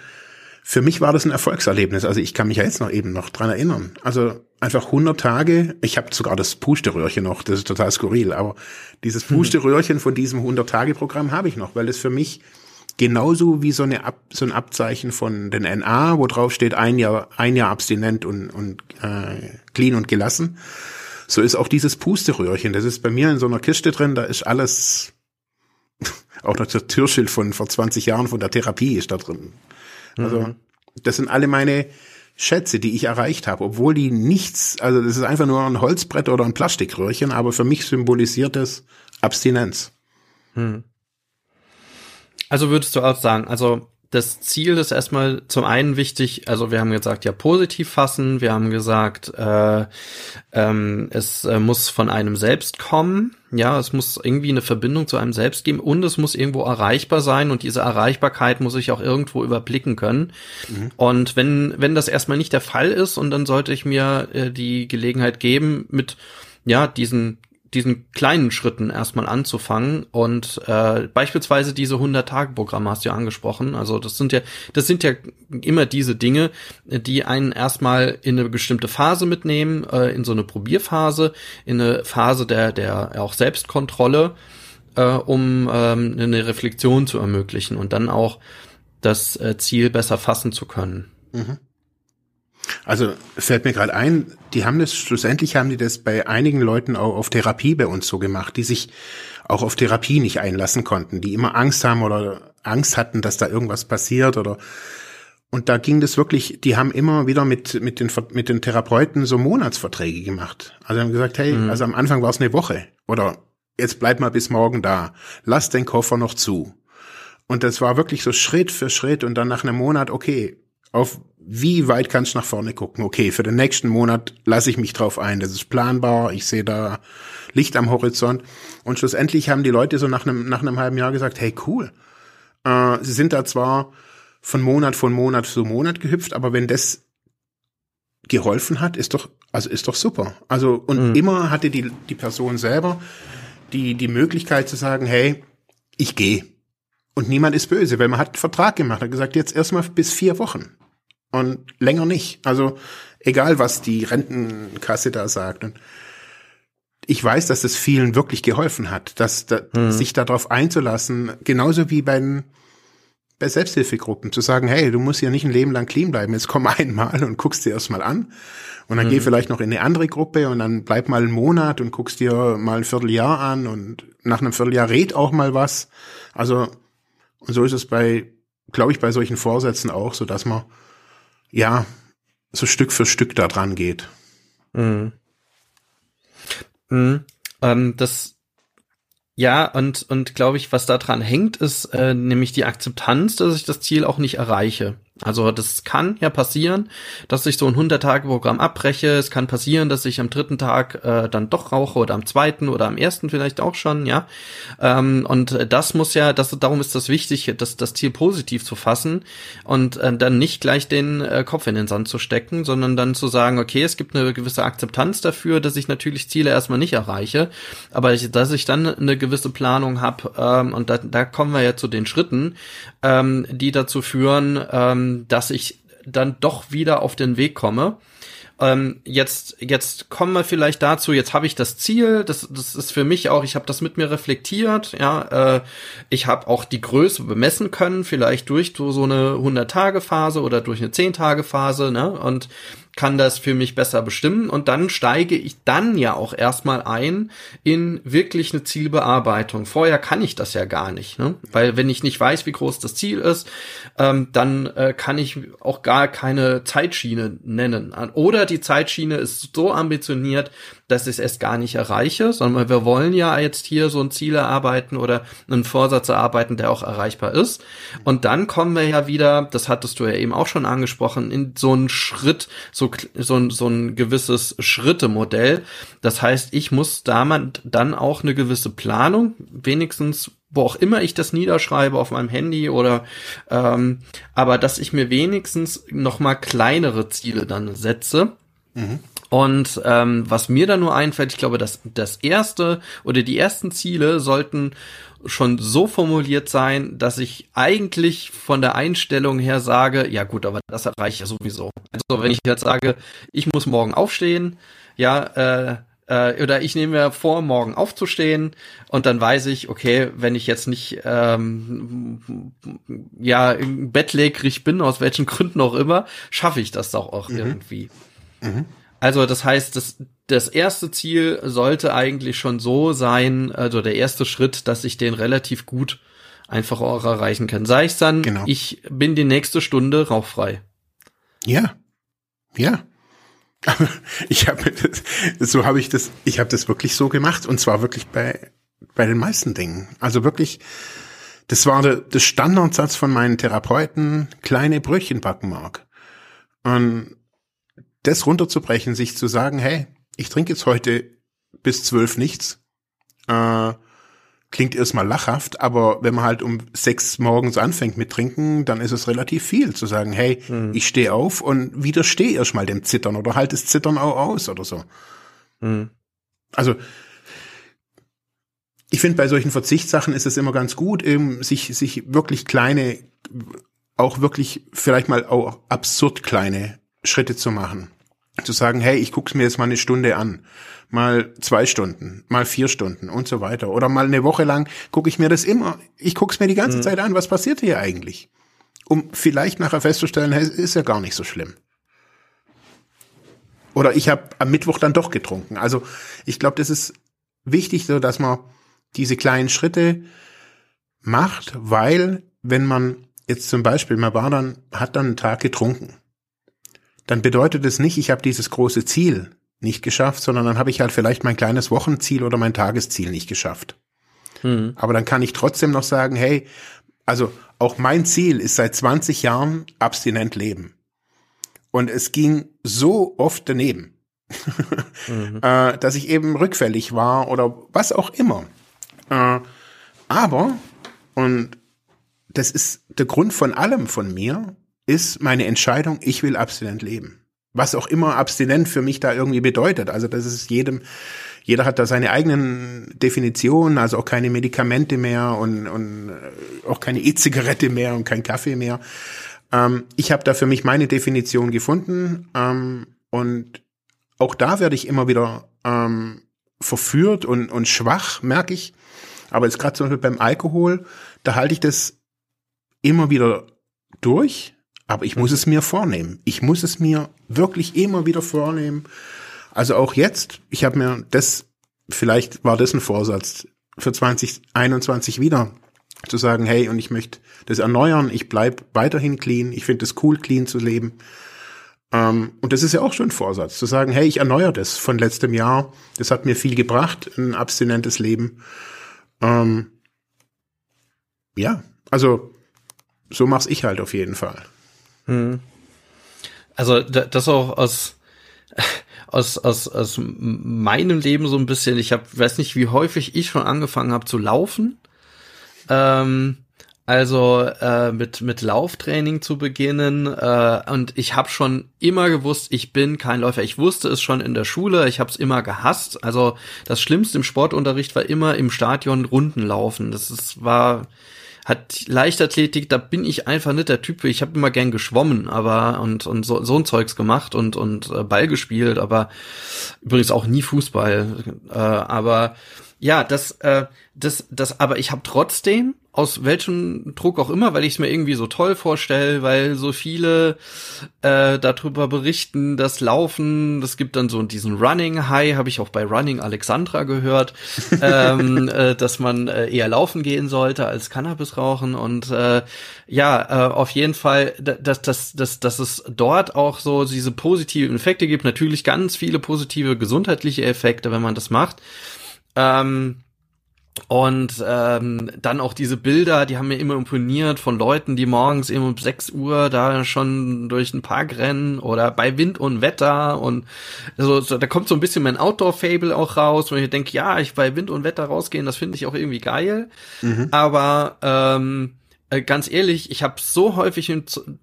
für mich war das ein Erfolgserlebnis. Also ich kann mich ja jetzt noch eben noch dran erinnern. Also einfach 100 Tage. Ich habe sogar das Pusteröhrchen noch. Das ist total skurril. Aber dieses Pusteröhrchen von diesem 100-Tage-Programm habe ich noch, weil es für mich genauso wie so, eine Ab, so ein Abzeichen von den NA, wo drauf steht ein Jahr, ein Jahr abstinent und, und äh, clean und gelassen. So ist auch dieses Pusteröhrchen. Das ist bei mir in so einer Kiste drin. Da ist alles, auch noch das Türschild von vor 20 Jahren von der Therapie ist da drin. Also mhm. das sind alle meine Schätze, die ich erreicht habe, obwohl die nichts, also das ist einfach nur ein Holzbrett oder ein Plastikröhrchen, aber für mich symbolisiert es Abstinenz. Mhm. Also würdest du auch sagen, also das Ziel ist erstmal zum einen wichtig, also wir haben gesagt, ja, positiv fassen, wir haben gesagt, äh, ähm, es äh, muss von einem selbst kommen, ja, es muss irgendwie eine Verbindung zu einem selbst geben und es muss irgendwo erreichbar sein und diese Erreichbarkeit muss ich auch irgendwo überblicken können. Mhm. Und wenn, wenn das erstmal nicht der Fall ist und dann sollte ich mir äh, die Gelegenheit geben, mit ja, diesen diesen kleinen Schritten erstmal anzufangen und äh, beispielsweise diese 100-Tage-Programme hast du ja angesprochen. Also das sind ja, das sind ja immer diese Dinge, die einen erstmal in eine bestimmte Phase mitnehmen, äh, in so eine Probierphase, in eine Phase der, der auch Selbstkontrolle, äh, um ähm, eine Reflexion zu ermöglichen und dann auch das äh, Ziel besser fassen zu können. Mhm. Also fällt mir gerade ein, die haben das, schlussendlich haben die das bei einigen Leuten auch auf Therapie bei uns so gemacht, die sich auch auf Therapie nicht einlassen konnten, die immer Angst haben oder Angst hatten, dass da irgendwas passiert oder und da ging das wirklich, die haben immer wieder mit, mit, den, mit den Therapeuten so Monatsverträge gemacht. Also haben gesagt, hey, mhm. also am Anfang war es eine Woche oder jetzt bleib mal bis morgen da, lass den Koffer noch zu. Und das war wirklich so Schritt für Schritt und dann nach einem Monat, okay, auf wie weit kannst du nach vorne gucken? Okay, für den nächsten Monat lasse ich mich drauf ein. Das ist planbar. Ich sehe da Licht am Horizont. Und schlussendlich haben die Leute so nach einem, nach einem halben Jahr gesagt, hey, cool. Äh, sie sind da zwar von Monat von Monat zu Monat gehüpft, aber wenn das geholfen hat, ist doch, also ist doch super. Also, und mhm. immer hatte die, die Person selber die, die Möglichkeit zu sagen, hey, ich gehe. Und niemand ist böse, weil man hat einen Vertrag gemacht, hat gesagt, jetzt erstmal bis vier Wochen. Und länger nicht. Also, egal was die Rentenkasse da sagt. Und ich weiß, dass es vielen wirklich geholfen hat, dass da, mhm. sich darauf einzulassen, genauso wie bei den bei Selbsthilfegruppen zu sagen, hey, du musst ja nicht ein Leben lang clean bleiben, jetzt komm einmal und guckst dir erstmal an und dann mhm. geh vielleicht noch in eine andere Gruppe und dann bleib mal einen Monat und guckst dir mal ein Vierteljahr an und nach einem Vierteljahr red auch mal was. Also und so ist es bei, glaube ich, bei solchen Vorsätzen auch, so dass man ja so Stück für Stück da dran geht. Mhm. Mhm. Ähm, das ja, und, und glaube ich, was da dran hängt, ist äh, nämlich die Akzeptanz, dass ich das Ziel auch nicht erreiche. Also das kann ja passieren, dass ich so ein 100-Tage-Programm abbreche. Es kann passieren, dass ich am dritten Tag äh, dann doch rauche oder am zweiten oder am ersten vielleicht auch schon, ja. Ähm, und das muss ja, das, darum ist das wichtig, das, das Ziel positiv zu fassen und äh, dann nicht gleich den äh, Kopf in den Sand zu stecken, sondern dann zu sagen, okay, es gibt eine gewisse Akzeptanz dafür, dass ich natürlich Ziele erstmal nicht erreiche, aber ich, dass ich dann eine gewisse Planung habe ähm, und da, da kommen wir ja zu den Schritten, ähm, die dazu führen, ähm, dass ich dann doch wieder auf den Weg komme. Ähm, jetzt, jetzt kommen wir vielleicht dazu, jetzt habe ich das Ziel, das, das ist für mich auch, ich habe das mit mir reflektiert, ja, äh, ich habe auch die Größe bemessen können, vielleicht durch so eine 100-Tage-Phase oder durch eine 10-Tage-Phase, ne, und kann das für mich besser bestimmen und dann steige ich dann ja auch erstmal ein in wirklich eine Zielbearbeitung. Vorher kann ich das ja gar nicht, ne? weil wenn ich nicht weiß, wie groß das Ziel ist, ähm, dann äh, kann ich auch gar keine Zeitschiene nennen. Oder die Zeitschiene ist so ambitioniert, dass ich es erst gar nicht erreiche, sondern wir wollen ja jetzt hier so ein Ziel erarbeiten oder einen Vorsatz erarbeiten, der auch erreichbar ist. Und dann kommen wir ja wieder, das hattest du ja eben auch schon angesprochen, in so einen Schritt, so, so, ein, so ein gewisses Schrittemodell. Das heißt, ich muss damit dann auch eine gewisse Planung, wenigstens wo auch immer ich das niederschreibe auf meinem Handy oder ähm, aber dass ich mir wenigstens noch mal kleinere Ziele dann setze. Mhm. Und ähm, was mir da nur einfällt, ich glaube, dass das erste oder die ersten Ziele sollten schon so formuliert sein, dass ich eigentlich von der Einstellung her sage, ja gut, aber das erreiche ich ja sowieso. Also wenn ich jetzt sage, ich muss morgen aufstehen, ja, äh, äh, oder ich nehme mir vor, morgen aufzustehen und dann weiß ich, okay, wenn ich jetzt nicht ähm, ja bettlägerig bin, aus welchen Gründen auch immer, schaffe ich das doch auch mhm. irgendwie. Mhm. Also das heißt, das, das erste Ziel sollte eigentlich schon so sein, also der erste Schritt, dass ich den relativ gut einfach auch erreichen kann. Sei es dann, genau. ich bin die nächste Stunde rauchfrei. Ja, ja. ich habe so habe ich das, ich habe das wirklich so gemacht und zwar wirklich bei bei den meisten Dingen. Also wirklich, das war der, der Standardsatz von meinen Therapeuten, kleine Brötchen backen mag. Und das runterzubrechen, sich zu sagen, hey, ich trinke jetzt heute bis zwölf nichts, äh, klingt erstmal lachhaft, aber wenn man halt um sechs morgens anfängt mit Trinken, dann ist es relativ viel zu sagen, hey, mhm. ich stehe auf und widerstehe erstmal dem Zittern oder halt das Zittern auch aus oder so. Mhm. Also ich finde, bei solchen Verzichtssachen ist es immer ganz gut, eben sich, sich wirklich kleine, auch wirklich vielleicht mal auch absurd kleine Schritte zu machen zu sagen, hey, ich guck's mir jetzt mal eine Stunde an, mal zwei Stunden, mal vier Stunden und so weiter. Oder mal eine Woche lang gucke ich mir das immer, ich guck's mir die ganze mhm. Zeit an, was passiert hier eigentlich? um vielleicht nachher festzustellen, hey, ist ja gar nicht so schlimm. Oder ich habe am Mittwoch dann doch getrunken. Also ich glaube, das ist wichtig, so dass man diese kleinen Schritte macht, weil wenn man jetzt zum Beispiel, man war dann, hat dann einen Tag getrunken, dann bedeutet es nicht, ich habe dieses große Ziel nicht geschafft, sondern dann habe ich halt vielleicht mein kleines Wochenziel oder mein Tagesziel nicht geschafft. Mhm. Aber dann kann ich trotzdem noch sagen, hey, also auch mein Ziel ist seit 20 Jahren abstinent leben. Und es ging so oft daneben, mhm. äh, dass ich eben rückfällig war oder was auch immer. Äh, aber, und das ist der Grund von allem von mir, ist meine Entscheidung, ich will abstinent leben. Was auch immer abstinent für mich da irgendwie bedeutet. Also das ist jedem, jeder hat da seine eigenen Definitionen, also auch keine Medikamente mehr und, und äh, auch keine E-Zigarette mehr und kein Kaffee mehr. Ähm, ich habe da für mich meine Definition gefunden ähm, und auch da werde ich immer wieder ähm, verführt und, und schwach, merke ich. Aber jetzt gerade zum Beispiel beim Alkohol, da halte ich das immer wieder durch, aber ich muss es mir vornehmen. Ich muss es mir wirklich immer wieder vornehmen. Also auch jetzt, ich habe mir das, vielleicht war das ein Vorsatz für 2021 wieder, zu sagen, hey, und ich möchte das erneuern, ich bleib weiterhin clean, ich finde es cool, clean zu leben. Ähm, und das ist ja auch schon ein Vorsatz, zu sagen, hey, ich erneuere das von letztem Jahr, das hat mir viel gebracht, ein abstinentes Leben. Ähm, ja, also so mach's ich halt auf jeden Fall. Hm. Also das auch aus aus aus aus meinem Leben so ein bisschen. Ich habe weiß nicht, wie häufig ich schon angefangen habe zu laufen. Ähm, also äh, mit mit Lauftraining zu beginnen äh, und ich habe schon immer gewusst, ich bin kein Läufer. Ich wusste es schon in der Schule, ich habe es immer gehasst. Also das Schlimmste im Sportunterricht war immer im Stadion Runden laufen. Das ist, war hat Leichtathletik, da bin ich einfach nicht der Typ. Ich habe immer gern geschwommen, aber und und so, so ein Zeugs gemacht und und äh, Ball gespielt, aber übrigens auch nie Fußball. Äh, aber ja, das äh, das das, aber ich habe trotzdem aus welchem Druck auch immer, weil ich es mir irgendwie so toll vorstelle, weil so viele äh, darüber berichten, das Laufen, das gibt dann so diesen Running High, habe ich auch bei Running Alexandra gehört, ähm, äh, dass man äh, eher laufen gehen sollte als Cannabis rauchen und äh, ja, äh, auf jeden Fall, dass, dass, dass, dass es dort auch so diese positiven Effekte gibt, natürlich ganz viele positive gesundheitliche Effekte, wenn man das macht. Ähm, und ähm, dann auch diese Bilder, die haben mir immer imponiert von Leuten, die morgens eben um 6 Uhr da schon durch den Park rennen oder bei Wind und Wetter und so, so da kommt so ein bisschen mein Outdoor-Fable auch raus, wo ich denke, ja, ich bei Wind und Wetter rausgehen, das finde ich auch irgendwie geil. Mhm. Aber ähm, äh, ganz ehrlich, ich habe so häufig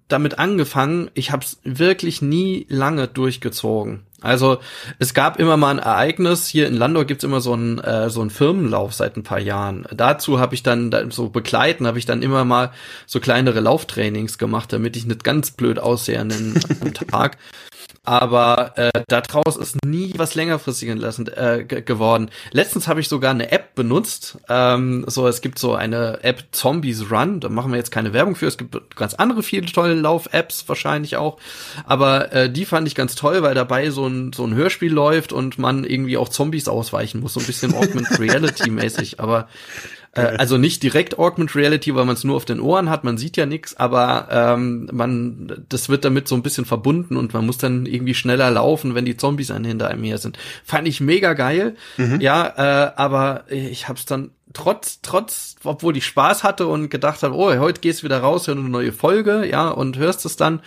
damit angefangen, ich habe es wirklich nie lange durchgezogen. Also es gab immer mal ein Ereignis. Hier in Landau gibt's immer so einen äh, so einen Firmenlauf seit ein paar Jahren. Dazu habe ich dann so begleiten, habe ich dann immer mal so kleinere Lauftrainings gemacht, damit ich nicht ganz blöd aussehe an den Tag aber äh, daraus ist nie was längerfristiges lassen, äh, geworden. Letztens habe ich sogar eine App benutzt. Ähm, so, es gibt so eine App Zombies Run. Da machen wir jetzt keine Werbung für. Es gibt ganz andere viele tolle Lauf-Apps wahrscheinlich auch. Aber äh, die fand ich ganz toll, weil dabei so ein so ein Hörspiel läuft und man irgendwie auch Zombies ausweichen muss, so ein bisschen Augmented Reality mäßig. Aber äh, also nicht direkt Augmented Reality, weil man es nur auf den Ohren hat, man sieht ja nichts, aber ähm, man, das wird damit so ein bisschen verbunden und man muss dann irgendwie schneller laufen, wenn die Zombies einen hinter einem her sind. Fand ich mega geil, mhm. ja, äh, aber ich hab's dann trotz, trotz, obwohl ich Spaß hatte und gedacht habe, oh, heute gehst du wieder raus, hör eine neue Folge, ja, und hörst es dann.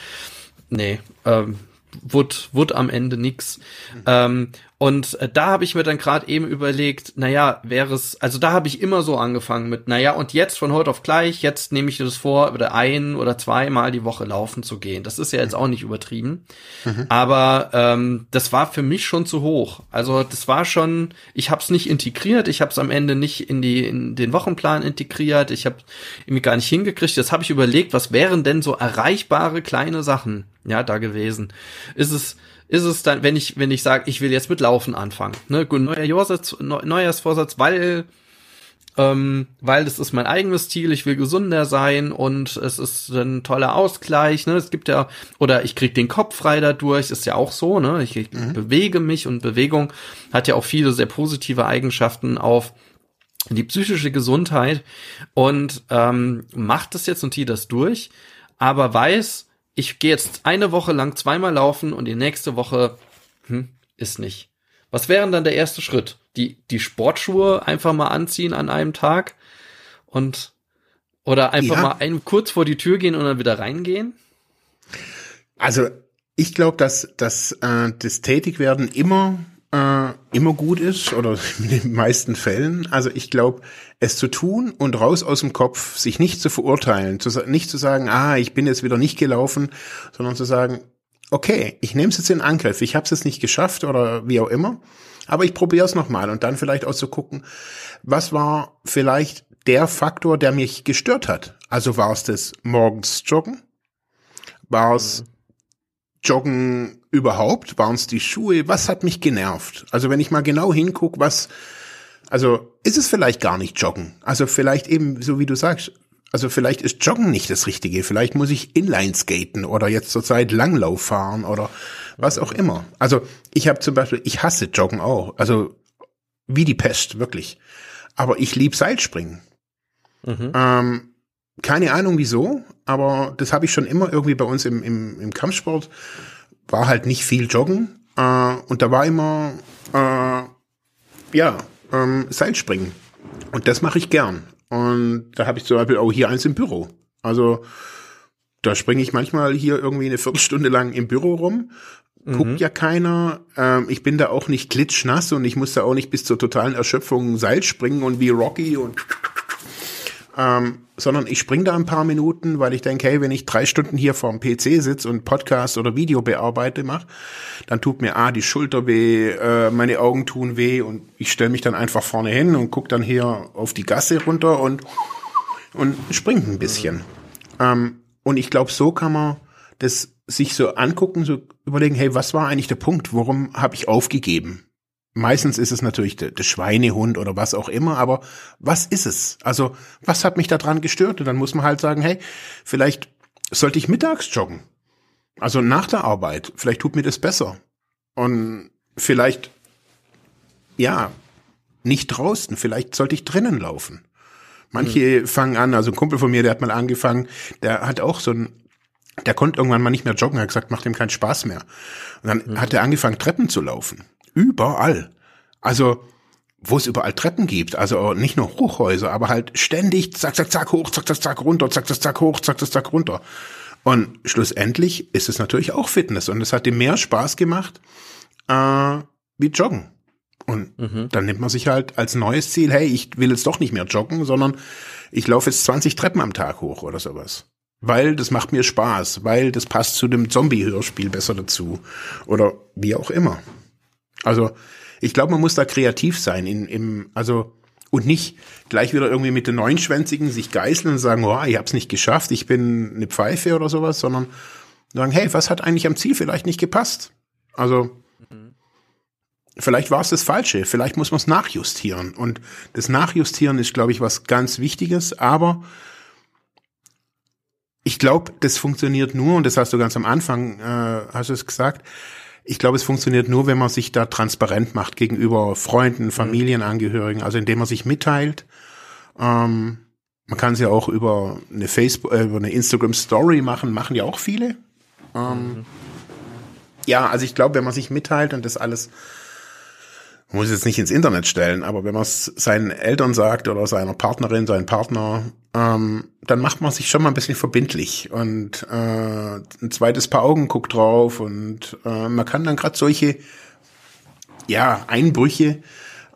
Nee, ähm, wurde, wurde am Ende nix. Mhm. Ähm, und äh, da habe ich mir dann gerade eben überlegt, naja, wäre es, also da habe ich immer so angefangen mit, naja, und jetzt von heute auf gleich, jetzt nehme ich das vor, oder ein oder zweimal die Woche laufen zu gehen. Das ist ja jetzt auch nicht übertrieben. Mhm. Aber ähm, das war für mich schon zu hoch. Also das war schon, ich habe es nicht integriert, ich habe es am Ende nicht in, die, in den Wochenplan integriert, ich habe irgendwie gar nicht hingekriegt. Jetzt habe ich überlegt, was wären denn so erreichbare kleine Sachen, ja, da gewesen. Ist es ist es dann, wenn ich, wenn ich sage, ich will jetzt mit Laufen anfangen. Ne? Neujahrsvorsatz, Neujahrsvorsatz, weil ähm, weil das ist mein eigenes Ziel, ich will gesünder sein und es ist ein toller Ausgleich, ne? Es gibt ja, oder ich krieg den Kopf frei dadurch, ist ja auch so, ne? Ich, ich mhm. bewege mich und Bewegung hat ja auch viele sehr positive Eigenschaften auf die psychische Gesundheit und ähm, macht das jetzt und zieht das durch, aber weiß, ich gehe jetzt eine Woche lang zweimal laufen und die nächste Woche hm, ist nicht. Was wäre dann der erste Schritt? Die, die Sportschuhe einfach mal anziehen an einem Tag und oder einfach ja. mal ein, kurz vor die Tür gehen und dann wieder reingehen? Also ich glaube, dass, dass äh, das Tätigwerden immer äh, immer gut ist oder in den meisten Fällen. Also ich glaube, es zu tun und raus aus dem Kopf, sich nicht zu verurteilen, zu, nicht zu sagen, ah, ich bin jetzt wieder nicht gelaufen, sondern zu sagen, okay, ich nehme es jetzt in Angriff, ich habe es jetzt nicht geschafft oder wie auch immer, aber ich probiere es nochmal und dann vielleicht auch zu gucken, was war vielleicht der Faktor, der mich gestört hat. Also war es das morgens Joggen? War es mhm. Joggen überhaupt? Waren es die Schuhe? Was hat mich genervt? Also wenn ich mal genau hinguck, was, also ist es vielleicht gar nicht Joggen. Also vielleicht eben, so wie du sagst, also vielleicht ist Joggen nicht das Richtige. Vielleicht muss ich Inline skaten oder jetzt zurzeit Langlauf fahren oder was auch immer. Also ich habe zum Beispiel, ich hasse Joggen auch. Also wie die Pest, wirklich. Aber ich lieb Seilspringen. Mhm. Ähm, keine Ahnung wieso, aber das habe ich schon immer irgendwie bei uns im, im, im Kampfsport. War halt nicht viel Joggen. Äh, und da war immer, äh, ja, ähm, Seilspringen. Und das mache ich gern. Und da habe ich zum Beispiel auch hier eins im Büro. Also da springe ich manchmal hier irgendwie eine Viertelstunde lang im Büro rum. Guckt mhm. ja keiner. Ähm, ich bin da auch nicht klitschnass und ich muss da auch nicht bis zur totalen Erschöpfung Seil springen und wie Rocky und ähm, sondern ich spring da ein paar Minuten, weil ich denke, hey, wenn ich drei Stunden hier vorm PC sitze und Podcast oder Video bearbeite mache, dann tut mir A, die Schulter weh, äh, meine Augen tun weh und ich stelle mich dann einfach vorne hin und guck dann hier auf die Gasse runter und, und springt ein bisschen. Ähm, und ich glaube, so kann man das sich so angucken, so überlegen, hey, was war eigentlich der Punkt? Warum habe ich aufgegeben? Meistens ist es natürlich der, der, Schweinehund oder was auch immer, aber was ist es? Also, was hat mich daran gestört? Und dann muss man halt sagen, hey, vielleicht sollte ich mittags joggen. Also nach der Arbeit. Vielleicht tut mir das besser. Und vielleicht, ja, nicht draußen. Vielleicht sollte ich drinnen laufen. Manche mhm. fangen an, also ein Kumpel von mir, der hat mal angefangen, der hat auch so ein, der konnte irgendwann mal nicht mehr joggen, er hat gesagt, macht ihm keinen Spaß mehr. Und dann mhm. hat er angefangen, Treppen zu laufen. Überall. Also, wo es überall Treppen gibt, also nicht nur Hochhäuser, aber halt ständig zack, zack, zack, hoch, zack, zack, zack, runter, zack, zack, zack, hoch, zack, zack, zack, runter. Und schlussendlich ist es natürlich auch Fitness und es hat ihm mehr Spaß gemacht äh, wie Joggen. Und mhm. dann nimmt man sich halt als neues Ziel, hey, ich will jetzt doch nicht mehr joggen, sondern ich laufe jetzt 20 Treppen am Tag hoch oder sowas. Weil das macht mir Spaß, weil das passt zu dem Zombie-Hörspiel besser dazu. Oder wie auch immer. Also ich glaube, man muss da kreativ sein in, im, also und nicht gleich wieder irgendwie mit den Neunschwänzigen sich geißeln und sagen, oh, ich hab's nicht geschafft, ich bin eine Pfeife oder sowas, sondern sagen, hey, was hat eigentlich am Ziel vielleicht nicht gepasst? Also mhm. vielleicht war es das Falsche, vielleicht muss man es nachjustieren. Und das Nachjustieren ist, glaube ich, was ganz Wichtiges, aber ich glaube, das funktioniert nur, und das hast du ganz am Anfang, äh, hast du es gesagt, ich glaube, es funktioniert nur, wenn man sich da transparent macht gegenüber Freunden, mhm. Familienangehörigen, also indem man sich mitteilt. Ähm, man kann es ja auch über eine Facebook, äh, über eine Instagram Story machen, machen ja auch viele. Ähm, mhm. Ja, also ich glaube, wenn man sich mitteilt und das alles man muss jetzt nicht ins Internet stellen, aber wenn man es seinen Eltern sagt oder seiner Partnerin, seinem Partner, ähm, dann macht man sich schon mal ein bisschen verbindlich und äh, ein zweites Paar Augen guckt drauf und äh, man kann dann gerade solche ja Einbrüche,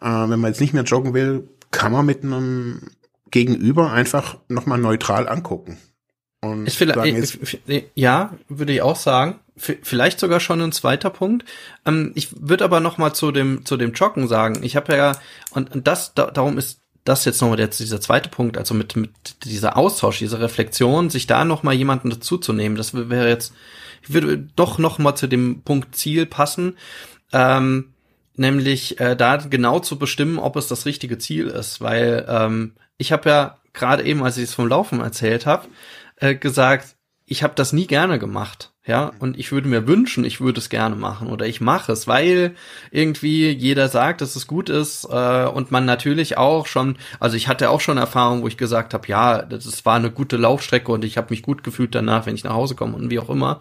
äh, wenn man jetzt nicht mehr joggen will, kann man mit einem Gegenüber einfach nochmal neutral angucken. Und ist vielleicht, ja, würde ich auch sagen. Vielleicht sogar schon ein zweiter Punkt. Ähm, ich würde aber noch mal zu dem zu dem Joggen sagen. Ich habe ja und, das da, darum ist das jetzt nochmal jetzt dieser zweite Punkt, also mit mit dieser Austausch, dieser Reflexion, sich da noch mal jemanden dazuzunehmen. Das wäre jetzt würde doch noch mal zu dem Punkt Ziel passen. Ähm, nämlich äh, da genau zu bestimmen, ob es das richtige Ziel ist, weil ähm, ich habe ja gerade eben, als ich es vom Laufen erzählt habe, äh, gesagt, ich habe das nie gerne gemacht. Ja, und ich würde mir wünschen, ich würde es gerne machen oder ich mache es, weil irgendwie jeder sagt, dass es gut ist äh, und man natürlich auch schon, also ich hatte auch schon Erfahrungen, wo ich gesagt habe, ja, das war eine gute Laufstrecke und ich habe mich gut gefühlt danach, wenn ich nach Hause komme und wie auch immer.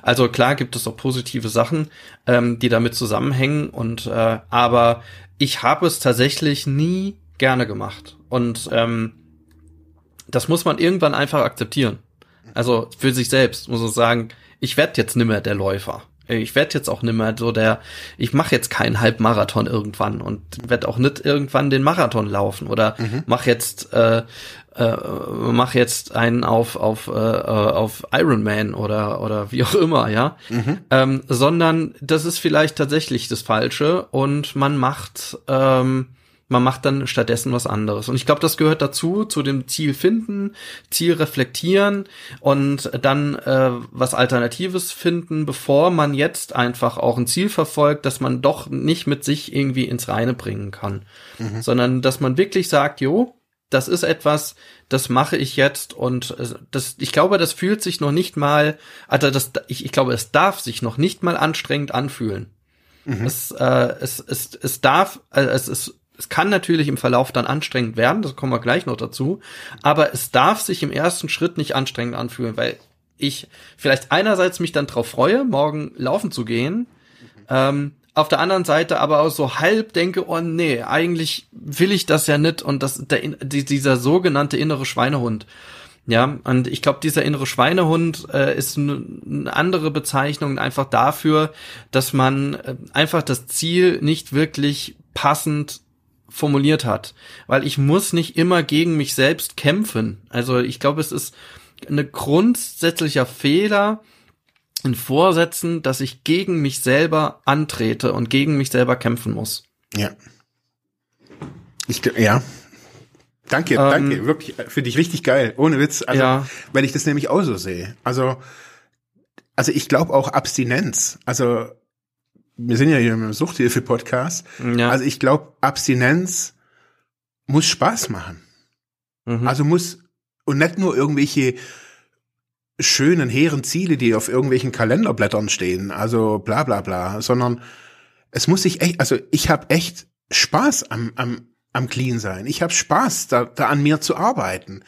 Also klar gibt es auch positive Sachen, ähm, die damit zusammenhängen und äh, aber ich habe es tatsächlich nie gerne gemacht und ähm, das muss man irgendwann einfach akzeptieren. Also für sich selbst muss man sagen, ich werde jetzt nimmer der Läufer. Ich werde jetzt auch nimmer so der, ich mache jetzt keinen Halbmarathon irgendwann und werde auch nicht irgendwann den Marathon laufen oder mhm. mach jetzt äh, äh, mach jetzt einen auf auf äh, auf Ironman oder oder wie auch immer, ja, mhm. ähm, sondern das ist vielleicht tatsächlich das Falsche und man macht ähm, man macht dann stattdessen was anderes. Und ich glaube, das gehört dazu, zu dem Ziel finden, Ziel reflektieren und dann äh, was Alternatives finden, bevor man jetzt einfach auch ein Ziel verfolgt, dass man doch nicht mit sich irgendwie ins Reine bringen kann. Mhm. Sondern dass man wirklich sagt, jo, das ist etwas, das mache ich jetzt und äh, das, ich glaube, das fühlt sich noch nicht mal, also das, ich, ich glaube, es darf sich noch nicht mal anstrengend anfühlen. Mhm. Es, äh, es, es, es darf, äh, es ist es kann natürlich im Verlauf dann anstrengend werden, das kommen wir gleich noch dazu, aber es darf sich im ersten Schritt nicht anstrengend anfühlen, weil ich vielleicht einerseits mich dann drauf freue, morgen laufen zu gehen, ähm, auf der anderen Seite aber auch so halb denke, oh nee, eigentlich will ich das ja nicht und das der, dieser sogenannte innere Schweinehund. Ja, und ich glaube, dieser innere Schweinehund äh, ist eine andere Bezeichnung einfach dafür, dass man äh, einfach das Ziel nicht wirklich passend formuliert hat, weil ich muss nicht immer gegen mich selbst kämpfen. Also ich glaube, es ist eine grundsätzlicher Fehler in Vorsätzen, dass ich gegen mich selber antrete und gegen mich selber kämpfen muss. Ja. Ich, ja. Danke, ähm, danke, wirklich, finde ich richtig geil, ohne Witz, also, ja. weil ich das nämlich auch so sehe. Also, also ich glaube auch Abstinenz, also wir sind ja hier im Suchthilfe-Podcast. Ja. Also ich glaube, Abstinenz muss Spaß machen. Mhm. Also muss, und nicht nur irgendwelche schönen, hehren Ziele, die auf irgendwelchen Kalenderblättern stehen, also bla bla bla, sondern es muss sich echt, also ich habe echt Spaß am, am, am Clean sein. Ich habe Spaß, da, da an mir zu arbeiten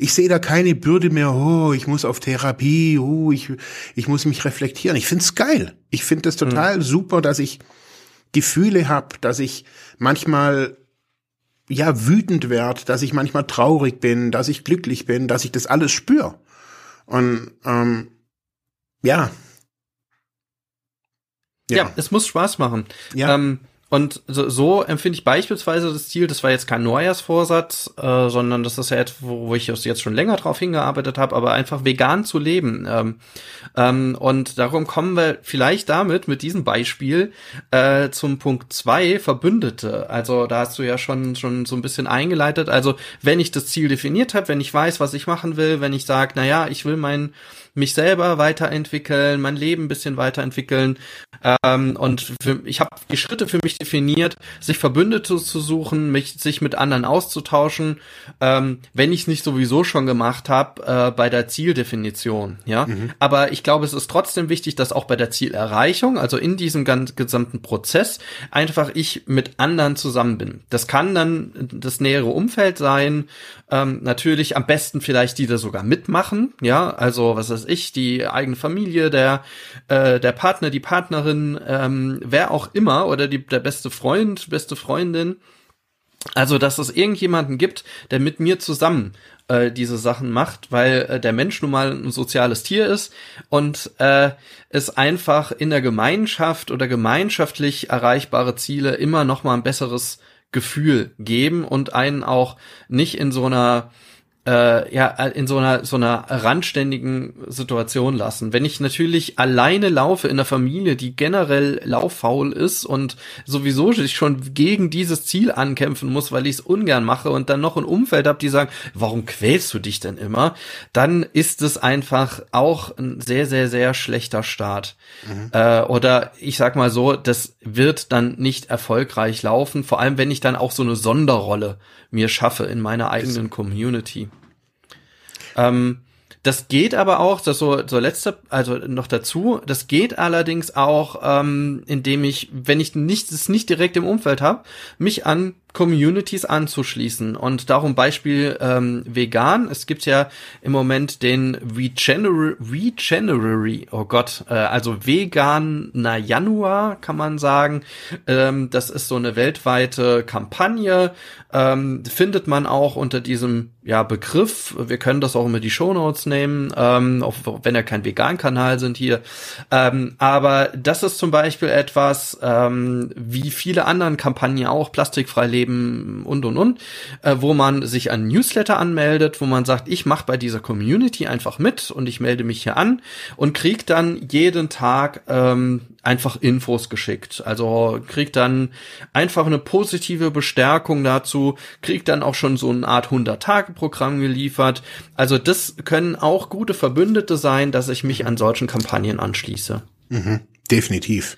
ich sehe da keine Bürde mehr, oh, ich muss auf Therapie, oh, ich, ich muss mich reflektieren. Ich find's geil. Ich finde das total mhm. super, dass ich Gefühle habe, dass ich manchmal ja wütend werde, dass ich manchmal traurig bin, dass ich glücklich bin, dass ich das alles spüre. Und ähm, ja. ja. Ja, es muss Spaß machen. Ja. Ähm, und so, so empfinde ich beispielsweise das Ziel, das war jetzt kein Neujahrsvorsatz, äh, sondern das ist ja etwas, wo, wo ich jetzt schon länger drauf hingearbeitet habe, aber einfach vegan zu leben. Ähm, ähm, und darum kommen wir vielleicht damit, mit diesem Beispiel, äh, zum Punkt zwei Verbündete. Also da hast du ja schon, schon so ein bisschen eingeleitet. Also wenn ich das Ziel definiert habe, wenn ich weiß, was ich machen will, wenn ich sage, na ja, ich will mein mich selber weiterentwickeln, mein Leben ein bisschen weiterentwickeln. Ähm, und für, ich habe die Schritte für mich definiert, sich Verbündete zu suchen, mich sich mit anderen auszutauschen, ähm, wenn ich es nicht sowieso schon gemacht habe äh, bei der Zieldefinition. Ja, mhm. aber ich glaube, es ist trotzdem wichtig, dass auch bei der Zielerreichung, also in diesem ganz gesamten Prozess, einfach ich mit anderen zusammen bin. Das kann dann das nähere Umfeld sein, ähm, natürlich am besten vielleicht die da sogar mitmachen. Ja, also was weiß ich, die eigene Familie, der äh, der Partner, die Partnerin, ähm, wer auch immer oder die, der beste Freund, beste Freundin. Also, dass es irgendjemanden gibt, der mit mir zusammen äh, diese Sachen macht, weil äh, der Mensch nun mal ein soziales Tier ist und äh, es einfach in der Gemeinschaft oder gemeinschaftlich erreichbare Ziele immer noch mal ein besseres Gefühl geben und einen auch nicht in so einer äh, ja in so einer so einer randständigen Situation lassen. Wenn ich natürlich alleine laufe in der Familie, die generell lauffaul ist und sowieso sich schon gegen dieses Ziel ankämpfen muss, weil ich es ungern mache und dann noch ein Umfeld habe, die sagen, warum quälst du dich denn immer? Dann ist es einfach auch ein sehr sehr sehr schlechter Start. Mhm. Äh, oder ich sag mal so, das wird dann nicht erfolgreich laufen, vor allem wenn ich dann auch so eine Sonderrolle mir schaffe in meiner eigenen Community. Ähm, das geht aber auch, das so, so letzte, also noch dazu, das geht allerdings auch, ähm, indem ich, wenn ich nicht, es nicht direkt im Umfeld habe, mich an Communities anzuschließen. Und darum Beispiel ähm, vegan. Es gibt ja im Moment den Regener Regenerary, oh Gott, äh, also veganer Januar kann man sagen. Ähm, das ist so eine weltweite Kampagne. Ähm, findet man auch unter diesem ja, Begriff. Wir können das auch immer die Shownotes nehmen, ähm, auch wenn ja kein Vegan-Kanal sind hier. Ähm, aber das ist zum Beispiel etwas, ähm, wie viele anderen Kampagnen auch, plastikfrei leben Leben und und und, äh, wo man sich an Newsletter anmeldet, wo man sagt, ich mache bei dieser Community einfach mit und ich melde mich hier an und krieg dann jeden Tag ähm, einfach Infos geschickt. Also kriegt dann einfach eine positive Bestärkung dazu, kriegt dann auch schon so eine Art 100-Tage-Programm geliefert. Also das können auch gute Verbündete sein, dass ich mich an solchen Kampagnen anschließe. Mhm, definitiv.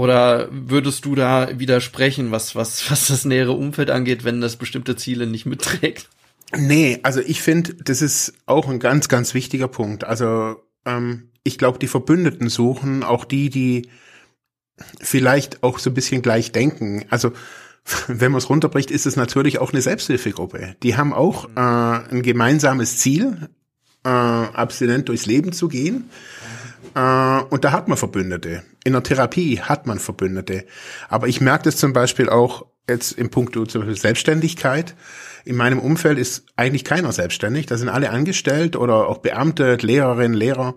Oder würdest du da widersprechen, was, was, was das nähere Umfeld angeht, wenn das bestimmte Ziele nicht mitträgt? Nee, also ich finde, das ist auch ein ganz, ganz wichtiger Punkt. Also ähm, ich glaube, die Verbündeten suchen, auch die, die vielleicht auch so ein bisschen gleich denken. Also wenn man es runterbricht, ist es natürlich auch eine Selbsthilfegruppe. Die haben auch äh, ein gemeinsames Ziel, äh, abstinent durchs Leben zu gehen. Äh, und da hat man Verbündete. In der Therapie hat man Verbündete. Aber ich merke das zum Beispiel auch jetzt im Punkt zum Beispiel Selbstständigkeit. In meinem Umfeld ist eigentlich keiner selbstständig. Da sind alle angestellt oder auch Beamte, Lehrerinnen, Lehrer.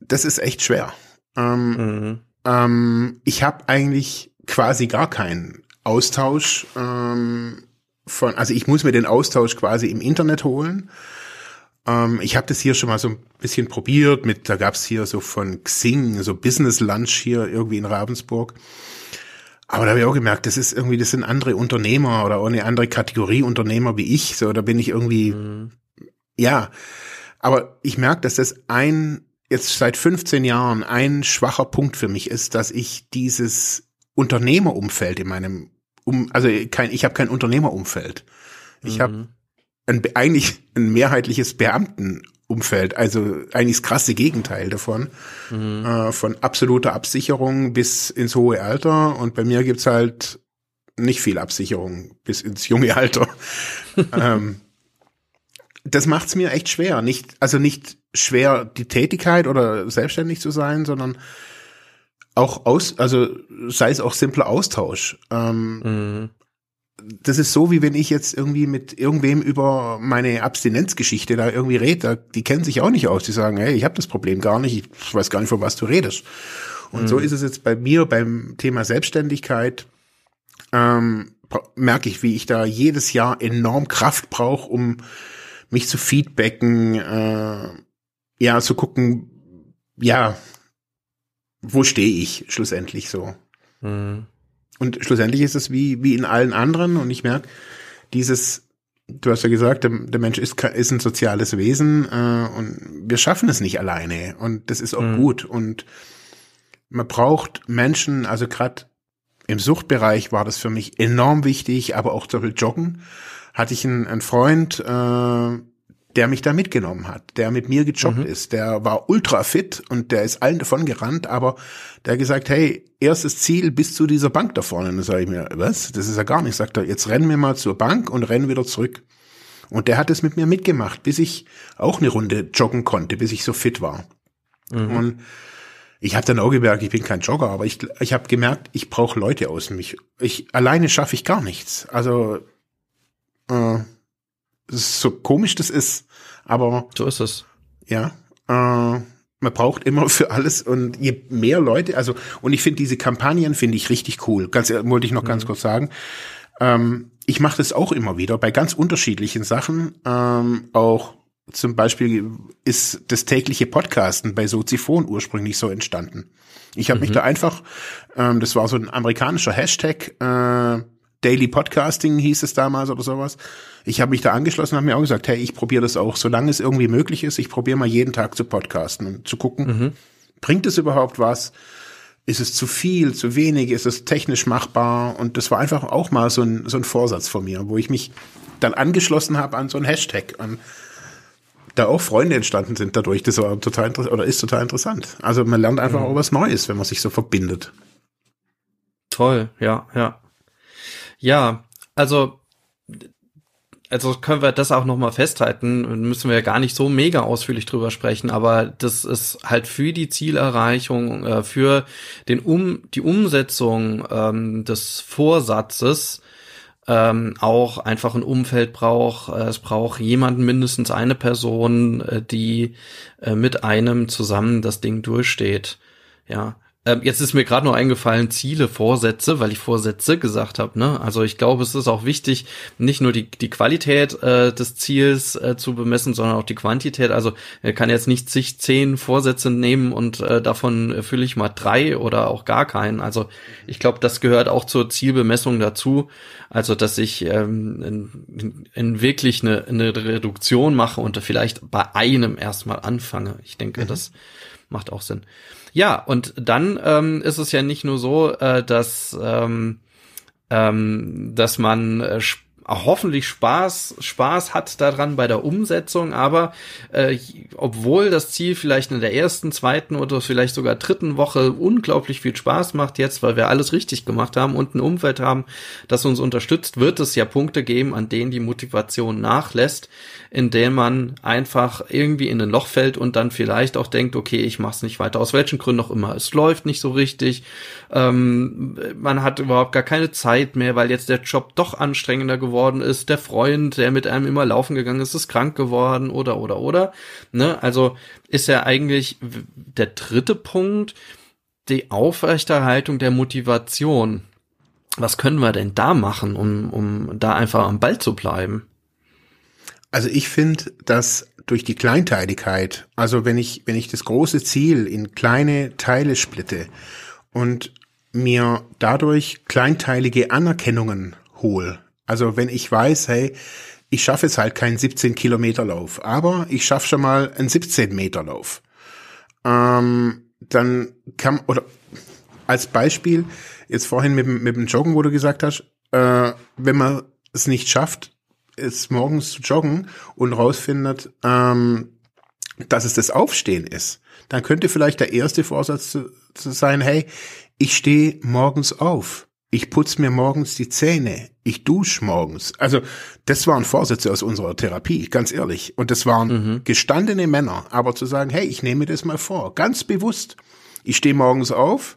Das ist echt schwer. Ähm, mhm. ähm, ich habe eigentlich quasi gar keinen Austausch ähm, von, also ich muss mir den Austausch quasi im Internet holen. Ähm, ich habe das hier schon mal so ein bisschen probiert mit, da gab's hier so von Xing, so Business Lunch hier irgendwie in Ravensburg. Aber da habe ich auch gemerkt, das ist irgendwie, das sind andere Unternehmer oder auch eine andere Kategorie Unternehmer wie ich. So, da bin ich irgendwie, mhm. ja. Aber ich merke, dass das ein, jetzt seit 15 Jahren ein schwacher Punkt für mich ist, dass ich dieses Unternehmerumfeld in meinem, um, also kein, ich habe kein Unternehmerumfeld. Ich mhm. habe ein, eigentlich ein mehrheitliches Beamtenumfeld, also eigentlich das krasse Gegenteil davon, mhm. äh, von absoluter Absicherung bis ins hohe Alter und bei mir gibt's halt nicht viel Absicherung bis ins junge Alter. ähm, das macht's mir echt schwer, nicht also nicht schwer die Tätigkeit oder selbstständig zu sein, sondern auch aus, also sei es auch simpler Austausch. Ähm, mhm das ist so, wie wenn ich jetzt irgendwie mit irgendwem über meine Abstinenzgeschichte da irgendwie rede. Die kennen sich auch nicht aus. Die sagen, hey, ich habe das Problem gar nicht, ich weiß gar nicht, von was du redest. Und mhm. so ist es jetzt bei mir beim Thema Selbstständigkeit. Ähm, merke ich, wie ich da jedes Jahr enorm Kraft brauche, um mich zu feedbacken, äh, ja, zu gucken, ja, wo stehe ich schlussendlich so. Mhm. Und schlussendlich ist es wie, wie in allen anderen. Und ich merke, dieses, du hast ja gesagt, der, der Mensch ist, ist ein soziales Wesen äh, und wir schaffen es nicht alleine. Und das ist auch mhm. gut. Und man braucht Menschen, also gerade im Suchtbereich war das für mich enorm wichtig, aber auch zum Beispiel Joggen. Hatte ich einen, einen Freund, äh, der mich da mitgenommen hat, der mit mir gejoggt mhm. ist, der war ultra fit und der ist allen davon gerannt, aber der hat gesagt, hey, erstes Ziel bis zu dieser Bank da vorne. Und dann sage ich mir, was? Das ist ja gar nicht. Sagt er, jetzt rennen wir mal zur Bank und rennen wieder zurück. Und der hat es mit mir mitgemacht, bis ich auch eine Runde joggen konnte, bis ich so fit war. Mhm. Und ich habe dann auch gemerkt, ich bin kein Jogger, aber ich, ich habe gemerkt, ich brauche Leute aus mich. Ich alleine schaffe ich gar nichts. Also äh, so komisch das ist, aber so ist es. Ja, äh, man braucht immer für alles und je mehr Leute, also und ich finde diese Kampagnen finde ich richtig cool. Ganz wollte ich noch mhm. ganz kurz sagen. Ähm, ich mache das auch immer wieder bei ganz unterschiedlichen Sachen. Ähm, auch zum Beispiel ist das tägliche Podcasten bei Soziphon ursprünglich so entstanden. Ich habe mhm. mich da einfach, ähm, das war so ein amerikanischer Hashtag, äh, Daily Podcasting hieß es damals oder sowas. Ich habe mich da angeschlossen und habe mir auch gesagt, hey, ich probiere das auch, solange es irgendwie möglich ist. Ich probiere mal jeden Tag zu podcasten und zu gucken, mhm. bringt es überhaupt was? Ist es zu viel, zu wenig? Ist es technisch machbar? Und das war einfach auch mal so ein, so ein Vorsatz von mir, wo ich mich dann angeschlossen habe an so ein Hashtag. Und da auch Freunde entstanden sind dadurch. Das war total interessant oder ist total interessant. Also man lernt einfach mhm. auch was Neues, wenn man sich so verbindet. Toll, ja, ja. Ja, also also können wir das auch noch mal festhalten, müssen wir ja gar nicht so mega ausführlich drüber sprechen, aber das ist halt für die Zielerreichung, äh, für den um die Umsetzung ähm, des Vorsatzes ähm, auch einfach ein Umfeld braucht. Äh, es braucht jemanden, mindestens eine Person, äh, die äh, mit einem zusammen das Ding durchsteht. Ja, ähm, jetzt ist mir gerade noch eingefallen, Ziele, Vorsätze, weil ich Vorsätze gesagt habe. Ne? Also ich glaube, es ist auch wichtig, nicht nur die, die Qualität äh, des Ziels äh, zu bemessen, sondern auch die Quantität. Also er kann jetzt nicht sich zehn Vorsätze nehmen und äh, davon erfülle ich mal drei oder auch gar keinen. Also ich glaube, das gehört auch zur Zielbemessung dazu. Also dass ich ähm, in, in wirklich eine, eine Reduktion mache und vielleicht bei einem erstmal anfange. Ich denke, mhm. das macht auch Sinn. Ja, und dann ähm, ist es ja nicht nur so, äh, dass, ähm, ähm, dass man äh, hoffentlich Spaß, Spaß hat daran bei der Umsetzung, aber äh, obwohl das Ziel vielleicht in der ersten, zweiten oder vielleicht sogar dritten Woche unglaublich viel Spaß macht jetzt, weil wir alles richtig gemacht haben und ein Umfeld haben, das uns unterstützt, wird es ja Punkte geben, an denen die Motivation nachlässt, in denen man einfach irgendwie in ein Loch fällt und dann vielleicht auch denkt, okay, ich mach's nicht weiter, aus welchen Gründen auch immer. Es läuft nicht so richtig, ähm, man hat überhaupt gar keine Zeit mehr, weil jetzt der Job doch anstrengender geworden geworden ist, der Freund, der mit einem immer laufen gegangen ist, ist krank geworden oder oder oder. Ne? Also ist ja eigentlich der dritte Punkt die Aufrechterhaltung der Motivation. Was können wir denn da machen, um, um da einfach am Ball zu bleiben? Also ich finde, dass durch die Kleinteiligkeit, also wenn ich, wenn ich das große Ziel in kleine Teile splitte und mir dadurch kleinteilige Anerkennungen hole, also wenn ich weiß, hey, ich schaffe jetzt halt keinen 17 Kilometer Lauf, aber ich schaffe schon mal einen 17 Meter Lauf. Ähm, dann kann, oder als Beispiel, jetzt vorhin mit, mit dem Joggen, wo du gesagt hast, äh, wenn man es nicht schafft, es morgens zu joggen und rausfindet, ähm, dass es das Aufstehen ist, dann könnte vielleicht der erste Vorsatz zu, zu sein, hey, ich stehe morgens auf ich putz mir morgens die Zähne, ich dusch morgens. Also das waren Vorsätze aus unserer Therapie, ganz ehrlich. Und das waren mhm. gestandene Männer. Aber zu sagen, hey, ich nehme das mal vor, ganz bewusst. Ich stehe morgens auf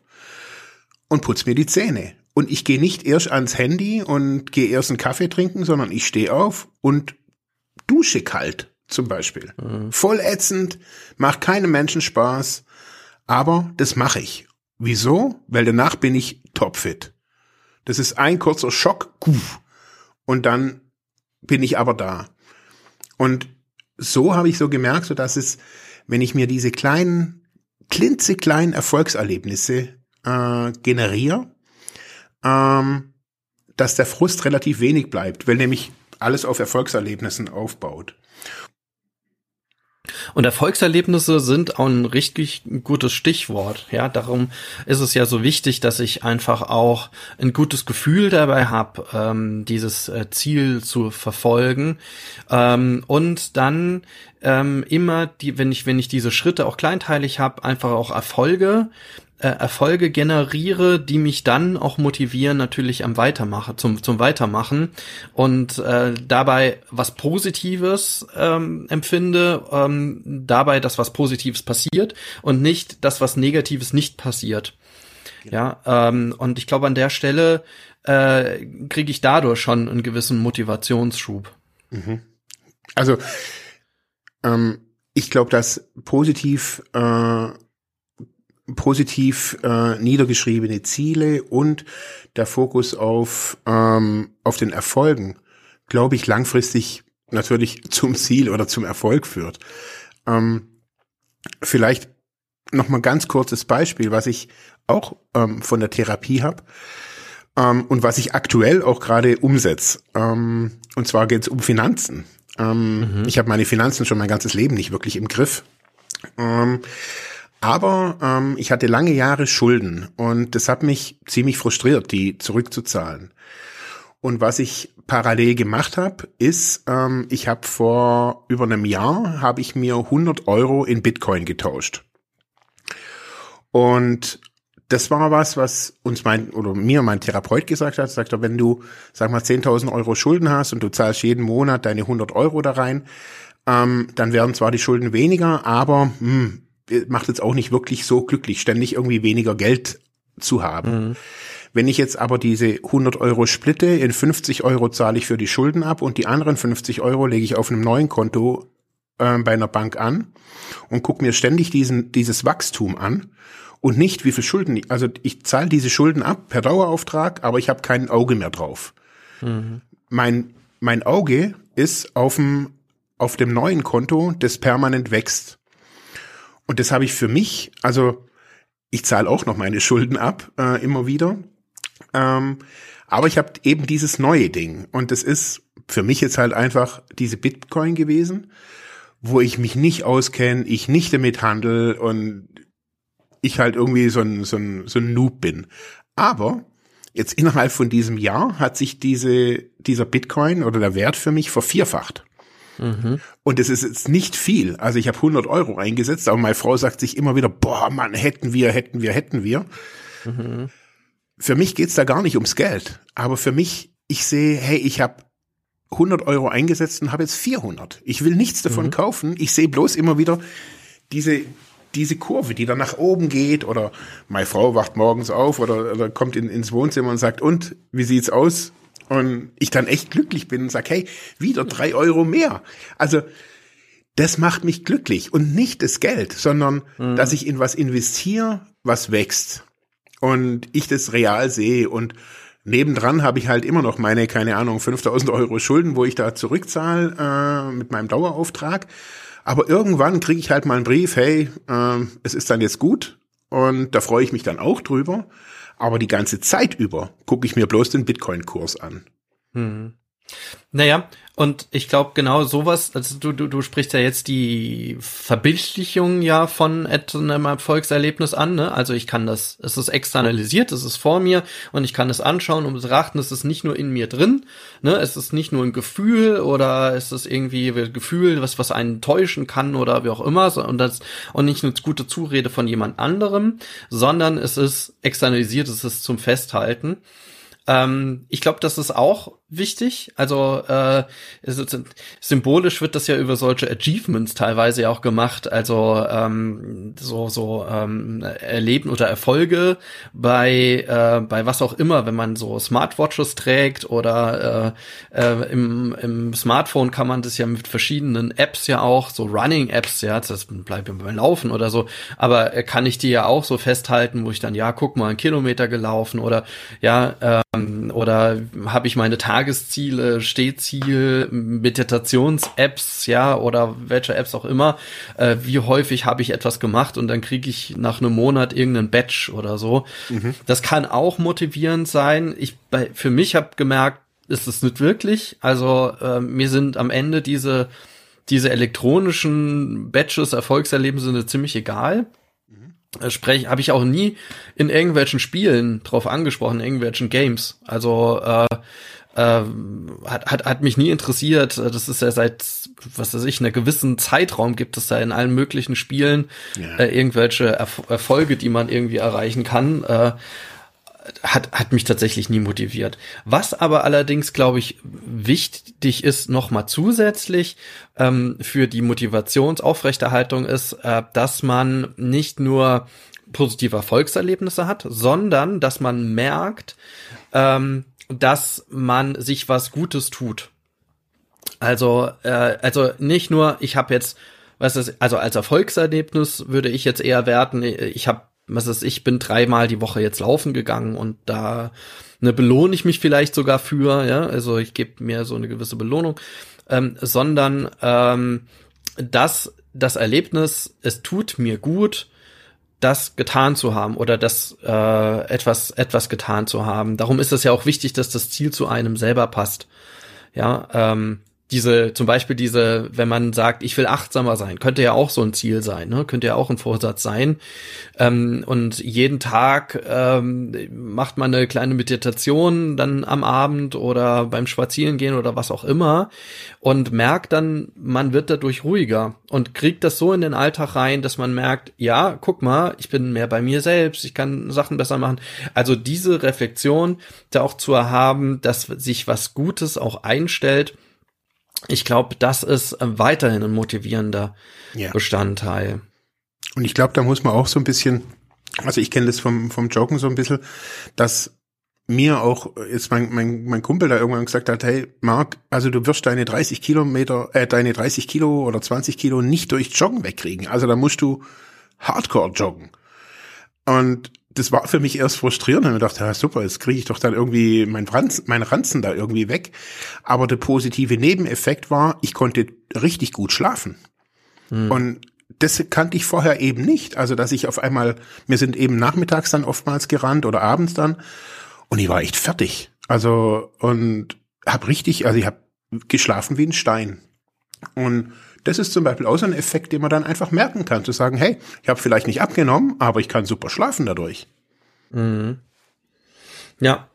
und putz mir die Zähne. Und ich gehe nicht erst ans Handy und gehe erst einen Kaffee trinken, sondern ich stehe auf und dusche kalt zum Beispiel. Mhm. Voll ätzend, macht keinem Menschen Spaß, aber das mache ich. Wieso? Weil danach bin ich topfit. Das ist ein kurzer Schock und dann bin ich aber da. Und so habe ich so gemerkt, so dass es, wenn ich mir diese kleinen, klitzekleinen Erfolgserlebnisse äh, generiere, ähm, dass der Frust relativ wenig bleibt, weil nämlich alles auf Erfolgserlebnissen aufbaut. Und Erfolgserlebnisse sind auch ein richtig gutes Stichwort. Ja, darum ist es ja so wichtig, dass ich einfach auch ein gutes Gefühl dabei habe, ähm, dieses äh, Ziel zu verfolgen. Ähm, und dann ähm, immer die, wenn ich, wenn ich diese Schritte auch kleinteilig habe, einfach auch Erfolge Erfolge generiere, die mich dann auch motivieren natürlich am Weitermachen, zum, zum Weitermachen und äh, dabei was Positives ähm, empfinde, ähm, dabei, dass was Positives passiert und nicht das, was Negatives nicht passiert. Ja, ja ähm, und ich glaube, an der Stelle äh, kriege ich dadurch schon einen gewissen Motivationsschub. Mhm. Also ähm, ich glaube, dass positiv äh, positiv äh, niedergeschriebene Ziele und der Fokus auf, ähm, auf den Erfolgen, glaube ich, langfristig natürlich zum Ziel oder zum Erfolg führt. Ähm, vielleicht noch mal ganz kurzes Beispiel, was ich auch ähm, von der Therapie habe ähm, und was ich aktuell auch gerade umsetze. Ähm, und zwar geht es um Finanzen. Ähm, mhm. Ich habe meine Finanzen schon mein ganzes Leben nicht wirklich im Griff. Ähm, aber ähm, ich hatte lange Jahre Schulden und das hat mich ziemlich frustriert, die zurückzuzahlen. Und was ich parallel gemacht habe, ist, ähm, ich habe vor über einem Jahr habe ich mir 100 Euro in Bitcoin getauscht. Und das war was, was uns mein oder mir mein Therapeut gesagt hat. Sagt er, wenn du, sag mal, 10.000 Euro Schulden hast und du zahlst jeden Monat deine 100 Euro da rein, ähm, dann werden zwar die Schulden weniger, aber hm, macht jetzt auch nicht wirklich so glücklich, ständig irgendwie weniger Geld zu haben. Mhm. Wenn ich jetzt aber diese 100 Euro splitte, in 50 Euro zahle ich für die Schulden ab und die anderen 50 Euro lege ich auf einem neuen Konto äh, bei einer Bank an und gucke mir ständig diesen, dieses Wachstum an und nicht, wie viel Schulden, also ich zahle diese Schulden ab per Dauerauftrag, aber ich habe kein Auge mehr drauf. Mhm. Mein, mein Auge ist auf dem, auf dem neuen Konto, das permanent wächst. Und das habe ich für mich, also ich zahle auch noch meine Schulden ab, äh, immer wieder. Ähm, aber ich habe eben dieses neue Ding. Und das ist für mich jetzt halt einfach diese Bitcoin gewesen, wo ich mich nicht auskenne, ich nicht damit handle und ich halt irgendwie so ein, so ein, so ein Noob bin. Aber jetzt innerhalb von diesem Jahr hat sich diese, dieser Bitcoin oder der Wert für mich vervierfacht. Mhm. Und es ist jetzt nicht viel. Also ich habe 100 Euro eingesetzt, aber meine Frau sagt sich immer wieder, boah, Mann, hätten wir, hätten wir, hätten wir. Mhm. Für mich geht's da gar nicht ums Geld. Aber für mich, ich sehe, hey, ich habe 100 Euro eingesetzt und habe jetzt 400. Ich will nichts davon mhm. kaufen. Ich sehe bloß immer wieder diese, diese Kurve, die dann nach oben geht oder meine Frau wacht morgens auf oder, oder kommt in, ins Wohnzimmer und sagt, und, wie sieht's aus? Und ich dann echt glücklich bin und sag, hey, wieder drei Euro mehr. Also, das macht mich glücklich und nicht das Geld, sondern mhm. dass ich in was investiere, was wächst und ich das real sehe und nebendran habe ich halt immer noch meine, keine Ahnung, 5000 Euro Schulden, wo ich da zurückzahle äh, mit meinem Dauerauftrag. Aber irgendwann kriege ich halt mal einen Brief, hey, äh, es ist dann jetzt gut und da freue ich mich dann auch drüber. Aber die ganze Zeit über gucke ich mir bloß den Bitcoin-Kurs an. Hm. Naja, und ich glaube genau sowas, also du, du, du sprichst ja jetzt die Verbildlichung ja von einem Erfolgserlebnis an, ne? Also ich kann das, es ist externalisiert, es ist vor mir und ich kann es anschauen und betrachten, es ist nicht nur in mir drin, ne? Es ist nicht nur ein Gefühl oder es ist irgendwie ein Gefühl, was, was einen täuschen kann oder wie auch immer, und das, und nicht eine gute Zurede von jemand anderem, sondern es ist externalisiert, es ist zum Festhalten. Ähm, ich glaube, das ist auch wichtig. Also äh, symbolisch wird das ja über solche Achievements teilweise ja auch gemacht. Also ähm, so so ähm, Erleben oder Erfolge bei äh, bei was auch immer, wenn man so Smartwatches trägt oder äh, äh, im, im Smartphone kann man das ja mit verschiedenen Apps ja auch so Running Apps ja, das bleibt beim Laufen oder so. Aber äh, kann ich die ja auch so festhalten, wo ich dann ja guck mal einen Kilometer gelaufen oder ja ähm, oder habe ich meine Tage Tagesziele, Stehziel, Meditations-Apps, ja, oder welche Apps auch immer, äh, wie häufig habe ich etwas gemacht und dann kriege ich nach einem Monat irgendeinen Badge oder so. Mhm. Das kann auch motivierend sein. Ich bei, für mich habe gemerkt, ist es nicht wirklich. Also äh, mir sind am Ende diese diese elektronischen Badges, Erfolgserlebnisse ziemlich egal. Mhm. Sprech, habe ich auch nie in irgendwelchen Spielen drauf angesprochen, in irgendwelchen Games. Also äh, äh, hat, hat, hat mich nie interessiert. Das ist ja seit, was weiß ich, einer gewissen Zeitraum gibt es da in allen möglichen Spielen ja. äh, irgendwelche Erf Erfolge, die man irgendwie erreichen kann. Äh, hat, hat mich tatsächlich nie motiviert. Was aber allerdings, glaube ich, wichtig ist, nochmal zusätzlich ähm, für die Motivationsaufrechterhaltung ist, äh, dass man nicht nur positive Erfolgserlebnisse hat, sondern dass man merkt, ähm, dass man sich was Gutes tut. Also, äh, also nicht nur, ich habe jetzt, was ist, also als Erfolgserlebnis würde ich jetzt eher werten, ich habe was ist, ich bin dreimal die Woche jetzt laufen gegangen und da ne, belohne ich mich vielleicht sogar für, ja, also ich gebe mir so eine gewisse Belohnung, ähm, sondern ähm, dass das Erlebnis, es tut mir gut, das getan zu haben oder das äh, etwas etwas getan zu haben. Darum ist es ja auch wichtig, dass das Ziel zu einem selber passt. Ja, ähm, diese, zum Beispiel diese, wenn man sagt, ich will achtsamer sein, könnte ja auch so ein Ziel sein, ne? könnte ja auch ein Vorsatz sein. Ähm, und jeden Tag ähm, macht man eine kleine Meditation dann am Abend oder beim Spazierengehen oder was auch immer und merkt dann, man wird dadurch ruhiger und kriegt das so in den Alltag rein, dass man merkt, ja, guck mal, ich bin mehr bei mir selbst, ich kann Sachen besser machen. Also diese Reflexion da auch zu haben, dass sich was Gutes auch einstellt, ich glaube, das ist äh, weiterhin ein motivierender ja. Bestandteil. Und ich glaube, da muss man auch so ein bisschen, also ich kenne das vom, vom Joggen so ein bisschen, dass mir auch jetzt mein, mein, mein Kumpel da irgendwann gesagt hat, hey Marc, also du wirst deine 30 Kilometer, äh, deine 30 Kilo oder 20 Kilo nicht durch Joggen wegkriegen. Also da musst du Hardcore joggen. Und das war für mich erst frustrierend. Und ich dachte, ja, super, jetzt kriege ich doch dann irgendwie mein Ranzen, mein Ranzen da irgendwie weg. Aber der positive Nebeneffekt war, ich konnte richtig gut schlafen. Hm. Und das kannte ich vorher eben nicht. Also, dass ich auf einmal, wir sind eben nachmittags dann oftmals gerannt oder abends dann. Und ich war echt fertig. Also, und habe richtig, also ich habe geschlafen wie ein Stein. Und das ist zum Beispiel auch so ein Effekt, den man dann einfach merken kann, zu sagen, hey, ich habe vielleicht nicht abgenommen, aber ich kann super schlafen dadurch. Mhm. Ja.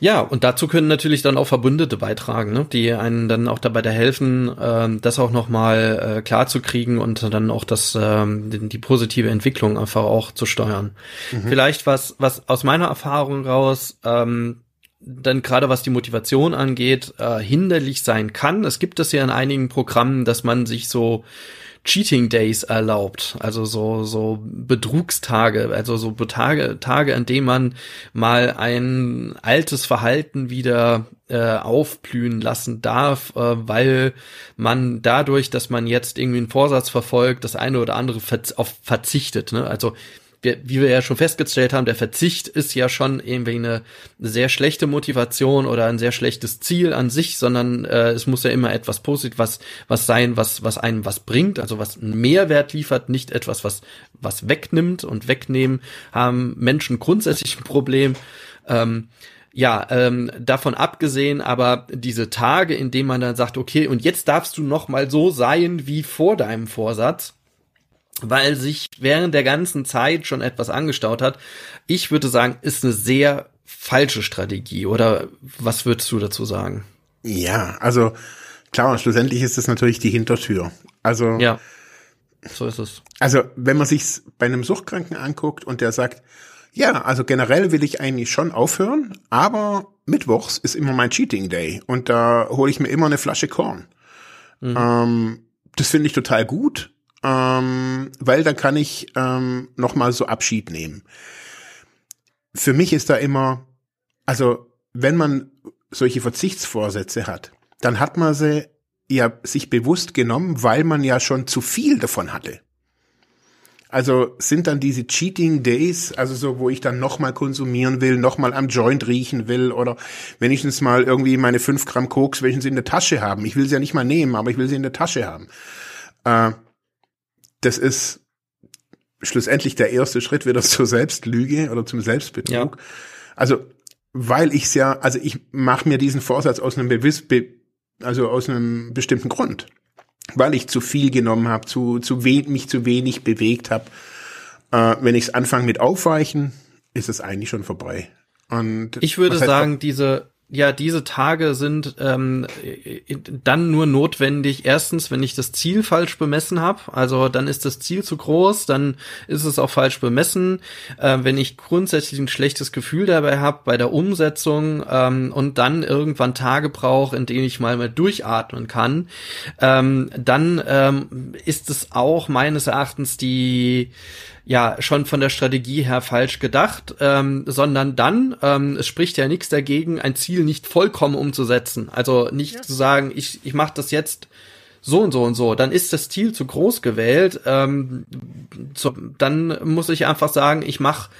Ja, und dazu können natürlich dann auch Verbündete beitragen, ne? die einen dann auch dabei helfen, ähm, das auch nochmal äh, klar zu kriegen und dann auch das, ähm, die, die positive Entwicklung einfach auch zu steuern. Mhm. Vielleicht was, was aus meiner Erfahrung raus, ähm, dann gerade was die Motivation angeht, äh, hinderlich sein kann. Es gibt es ja in einigen Programmen, dass man sich so Cheating Days erlaubt, also so so Betrugstage, also so Tage, Tage, an denen man mal ein altes Verhalten wieder äh, aufblühen lassen darf, äh, weil man dadurch, dass man jetzt irgendwie einen Vorsatz verfolgt, das eine oder andere verz auf verzichtet. Ne? Also wie wir ja schon festgestellt haben, der Verzicht ist ja schon irgendwie eine sehr schlechte Motivation oder ein sehr schlechtes Ziel an sich, sondern äh, es muss ja immer etwas positiv was, was sein, was, was einem was bringt, also was einen Mehrwert liefert, nicht etwas, was, was wegnimmt und wegnehmen haben Menschen grundsätzlich ein Problem. Ähm, ja, ähm, davon abgesehen, aber diese Tage, in denen man dann sagt, okay, und jetzt darfst du noch mal so sein wie vor deinem Vorsatz, weil sich während der ganzen Zeit schon etwas angestaut hat. Ich würde sagen, ist eine sehr falsche Strategie. Oder was würdest du dazu sagen? Ja, also klar, schlussendlich ist es natürlich die Hintertür. Also ja, so ist es. Also wenn man sich's bei einem Suchtkranken anguckt und der sagt, ja, also generell will ich eigentlich schon aufhören, aber Mittwochs ist immer mein Cheating Day und da hole ich mir immer eine Flasche Korn. Mhm. Ähm, das finde ich total gut ähm, weil dann kann ich ähm, noch mal so Abschied nehmen. Für mich ist da immer, also wenn man solche Verzichtsvorsätze hat, dann hat man sie ja sich bewusst genommen, weil man ja schon zu viel davon hatte. Also sind dann diese Cheating Days, also so, wo ich dann nochmal konsumieren will, nochmal am Joint riechen will oder wenigstens mal irgendwie meine fünf Gramm Koks, welchen sie in der Tasche haben. Ich will sie ja nicht mal nehmen, aber ich will sie in der Tasche haben. Äh, das ist schlussendlich der erste Schritt wieder zur Selbstlüge oder zum Selbstbetrug. Ja. Also, weil ich's ja, also ich mache mir diesen Vorsatz aus einem Bewiss, be, also aus einem bestimmten Grund. Weil ich zu viel genommen habe, zu, zu wenig, mich zu wenig bewegt habe. Äh, wenn ich es anfange mit Aufweichen, ist es eigentlich schon vorbei. Und ich würde sagen, diese ja, diese Tage sind ähm, dann nur notwendig. Erstens, wenn ich das Ziel falsch bemessen habe, also dann ist das Ziel zu groß, dann ist es auch falsch bemessen. Äh, wenn ich grundsätzlich ein schlechtes Gefühl dabei habe bei der Umsetzung ähm, und dann irgendwann Tage brauche, in denen ich mal mal durchatmen kann, ähm, dann ähm, ist es auch meines Erachtens die ja schon von der Strategie her falsch gedacht, ähm, sondern dann, ähm, es spricht ja nichts dagegen, ein Ziel nicht vollkommen umzusetzen. Also nicht ja. zu sagen, ich, ich mache das jetzt so und so und so, dann ist das Ziel zu groß gewählt. Ähm, so, dann muss ich einfach sagen, ich mache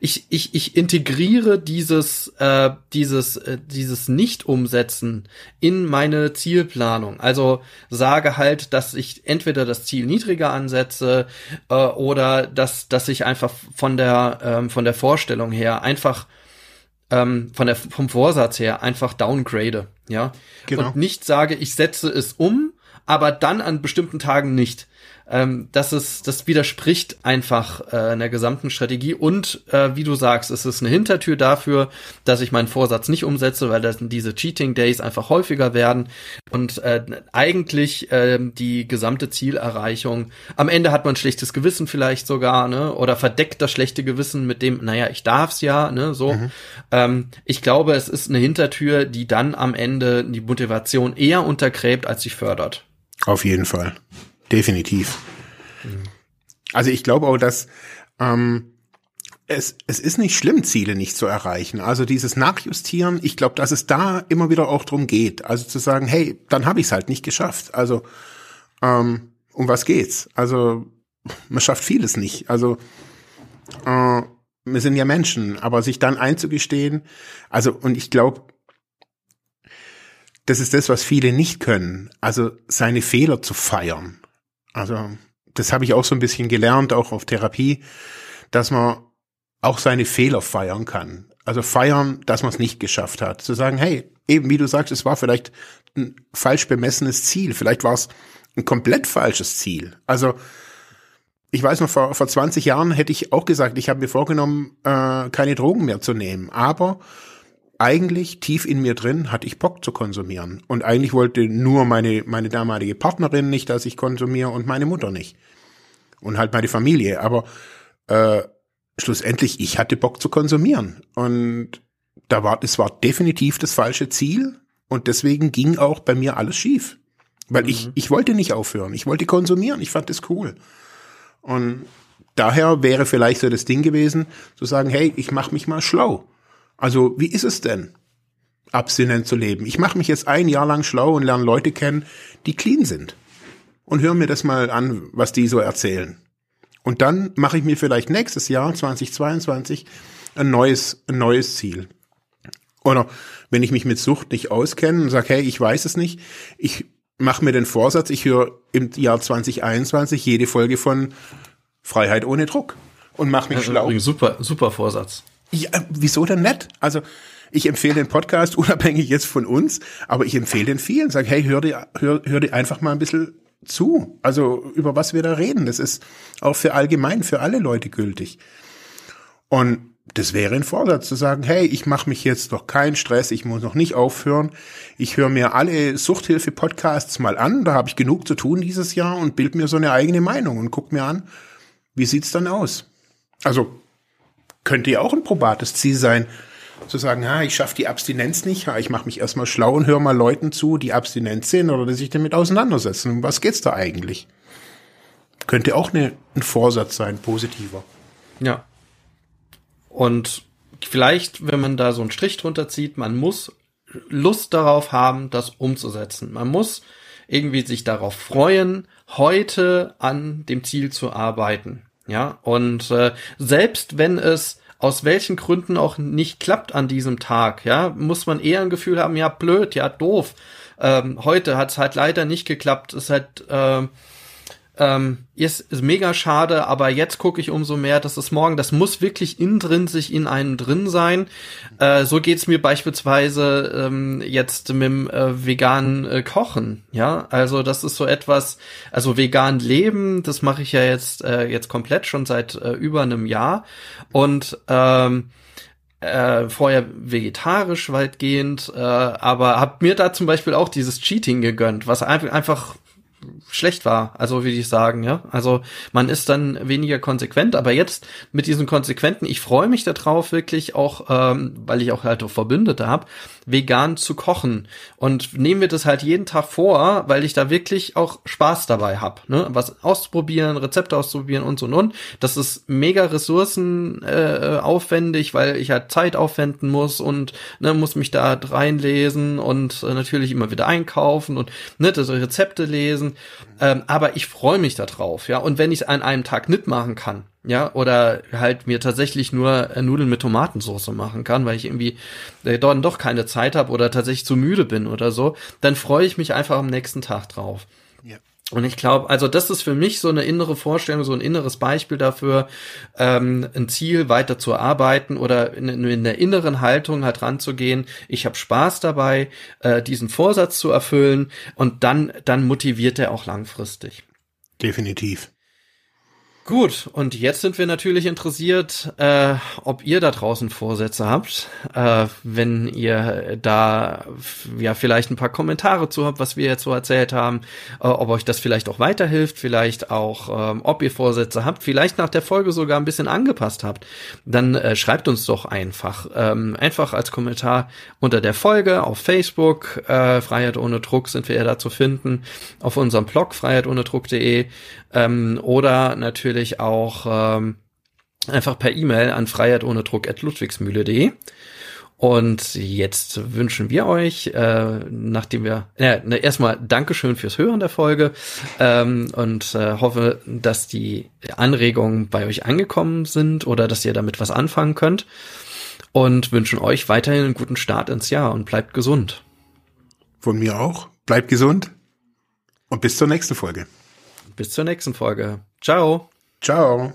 ich, ich, ich integriere dieses, äh, dieses, äh, dieses Nicht-Umsetzen in meine Zielplanung. Also sage halt, dass ich entweder das Ziel niedriger ansetze äh, oder dass, dass ich einfach von der, ähm, von der Vorstellung her einfach ähm, von der, vom Vorsatz her einfach downgrade, ja. Genau. Und nicht sage, ich setze es um, aber dann an bestimmten Tagen nicht. Ähm, das ist, das widerspricht einfach äh, einer gesamten Strategie und äh, wie du sagst, es ist eine Hintertür dafür, dass ich meinen Vorsatz nicht umsetze, weil das, diese Cheating Days einfach häufiger werden und äh, eigentlich äh, die gesamte Zielerreichung. Am Ende hat man schlechtes Gewissen vielleicht sogar, ne? Oder verdeckt das schlechte Gewissen mit dem, naja, ich darf's ja, ne? So. Mhm. Ähm, ich glaube, es ist eine Hintertür, die dann am Ende die Motivation eher untergräbt, als sie fördert. Auf jeden Fall. Definitiv. Also ich glaube auch, dass ähm, es, es ist nicht schlimm, Ziele nicht zu erreichen. Also dieses Nachjustieren, ich glaube, dass es da immer wieder auch drum geht. Also zu sagen, hey, dann habe ich es halt nicht geschafft. Also ähm, um was geht's? Also man schafft vieles nicht. Also äh, wir sind ja Menschen, aber sich dann einzugestehen, also und ich glaube, das ist das, was viele nicht können. Also seine Fehler zu feiern. Also das habe ich auch so ein bisschen gelernt, auch auf Therapie, dass man auch seine Fehler feiern kann. Also feiern, dass man es nicht geschafft hat. Zu sagen, hey, eben wie du sagst, es war vielleicht ein falsch bemessenes Ziel. Vielleicht war es ein komplett falsches Ziel. Also ich weiß noch, vor, vor 20 Jahren hätte ich auch gesagt, ich habe mir vorgenommen, äh, keine Drogen mehr zu nehmen. Aber eigentlich tief in mir drin hatte ich Bock zu konsumieren. Und eigentlich wollte nur meine, meine damalige Partnerin nicht, dass ich konsumiere und meine Mutter nicht. Und halt meine Familie. Aber äh, schlussendlich, ich hatte Bock zu konsumieren. Und da war, es war definitiv das falsche Ziel. Und deswegen ging auch bei mir alles schief. Weil mhm. ich, ich wollte nicht aufhören. Ich wollte konsumieren. Ich fand das cool. Und daher wäre vielleicht so das Ding gewesen, zu sagen, hey, ich mach mich mal schlau also wie ist es denn, abstinent zu leben? Ich mache mich jetzt ein Jahr lang schlau und lerne Leute kennen, die clean sind. Und höre mir das mal an, was die so erzählen. Und dann mache ich mir vielleicht nächstes Jahr, 2022, ein neues, ein neues Ziel. Oder wenn ich mich mit Sucht nicht auskenne und sage, hey, ich weiß es nicht, ich mache mir den Vorsatz, ich höre im Jahr 2021 jede Folge von Freiheit ohne Druck und mache mich schlau. Super, super Vorsatz. Ja, wieso denn nicht? Also ich empfehle den Podcast unabhängig jetzt von uns, aber ich empfehle den vielen. Sag, hey, hör dir, hör, hör dir einfach mal ein bisschen zu. Also über was wir da reden. Das ist auch für allgemein, für alle Leute gültig. Und das wäre ein Vorsatz zu sagen, hey, ich mache mich jetzt doch keinen Stress, ich muss noch nicht aufhören. Ich höre mir alle Suchthilfe-Podcasts mal an, da habe ich genug zu tun dieses Jahr und bild mir so eine eigene Meinung und guck mir an, wie sieht's dann aus? Also könnte ja auch ein probates Ziel sein, zu sagen, ja, ich schaffe die Abstinenz nicht, ja, ich mache mich erstmal schlau und höre mal Leuten zu, die abstinent sind oder die sich damit auseinandersetzen. Um was geht's da eigentlich? Könnte auch eine, ein Vorsatz sein, positiver. Ja. Und vielleicht, wenn man da so einen Strich drunter zieht, man muss Lust darauf haben, das umzusetzen. Man muss irgendwie sich darauf freuen, heute an dem Ziel zu arbeiten. Ja, und äh, selbst wenn es aus welchen Gründen auch nicht klappt an diesem Tag, ja, muss man eher ein Gefühl haben, ja, blöd, ja, doof. Ähm, heute hat es halt leider nicht geklappt. Es hat äh, ähm, ist, ist mega schade, aber jetzt gucke ich umso mehr, dass es morgen, das muss wirklich sich in einem drin sein. Äh, so geht's mir beispielsweise ähm, jetzt mit dem äh, veganen äh, Kochen. Ja, also das ist so etwas, also vegan leben, das mache ich ja jetzt äh, jetzt komplett schon seit äh, über einem Jahr und ähm, äh, vorher vegetarisch weitgehend, äh, aber hab mir da zum Beispiel auch dieses Cheating gegönnt, was einfach schlecht war. Also wie ich sagen, ja. Also man ist dann weniger konsequent, aber jetzt mit diesen Konsequenten, ich freue mich darauf wirklich auch, ähm, weil ich auch halt auch Verbündete habe, vegan zu kochen. Und nehmen wir das halt jeden Tag vor, weil ich da wirklich auch Spaß dabei habe. Ne? Was auszuprobieren, Rezepte auszuprobieren und so und und. Das ist mega ressourcenaufwendig, äh, weil ich halt Zeit aufwenden muss und ne, muss mich da reinlesen und äh, natürlich immer wieder einkaufen und ne, das Rezepte lesen. Ähm, aber ich freue mich darauf, ja. Und wenn ich es an einem Tag nicht machen kann, ja, oder halt mir tatsächlich nur äh, Nudeln mit Tomatensauce machen kann, weil ich irgendwie äh, dort doch keine Zeit habe oder tatsächlich zu müde bin oder so, dann freue ich mich einfach am nächsten Tag drauf. Ja. Und ich glaube, also das ist für mich so eine innere Vorstellung, so ein inneres Beispiel dafür, ähm, ein Ziel weiter zu arbeiten oder in, in der inneren Haltung halt ranzugehen. Ich habe Spaß dabei, äh, diesen Vorsatz zu erfüllen und dann, dann motiviert er auch langfristig. Definitiv. Gut, und jetzt sind wir natürlich interessiert, äh, ob ihr da draußen Vorsätze habt, äh, wenn ihr da ja vielleicht ein paar Kommentare zu habt, was wir jetzt so erzählt haben, äh, ob euch das vielleicht auch weiterhilft, vielleicht auch, ähm, ob ihr Vorsätze habt, vielleicht nach der Folge sogar ein bisschen angepasst habt, dann äh, schreibt uns doch einfach, ähm, einfach als Kommentar unter der Folge auf Facebook, äh, Freiheit ohne Druck sind wir ja da zu finden, auf unserem Blog freiheitohnedruck.de ähm, oder natürlich auch ähm, einfach per E-Mail an freiheit ohne Druck at ludwigsmühle.de. Und jetzt wünschen wir euch, äh, nachdem wir, äh, ne, erstmal Dankeschön fürs Hören der Folge ähm, und äh, hoffe, dass die Anregungen bei euch angekommen sind oder dass ihr damit was anfangen könnt. Und wünschen euch weiterhin einen guten Start ins Jahr und bleibt gesund. Von mir auch. Bleibt gesund und bis zur nächsten Folge. Bis zur nächsten Folge. Ciao. Ciao.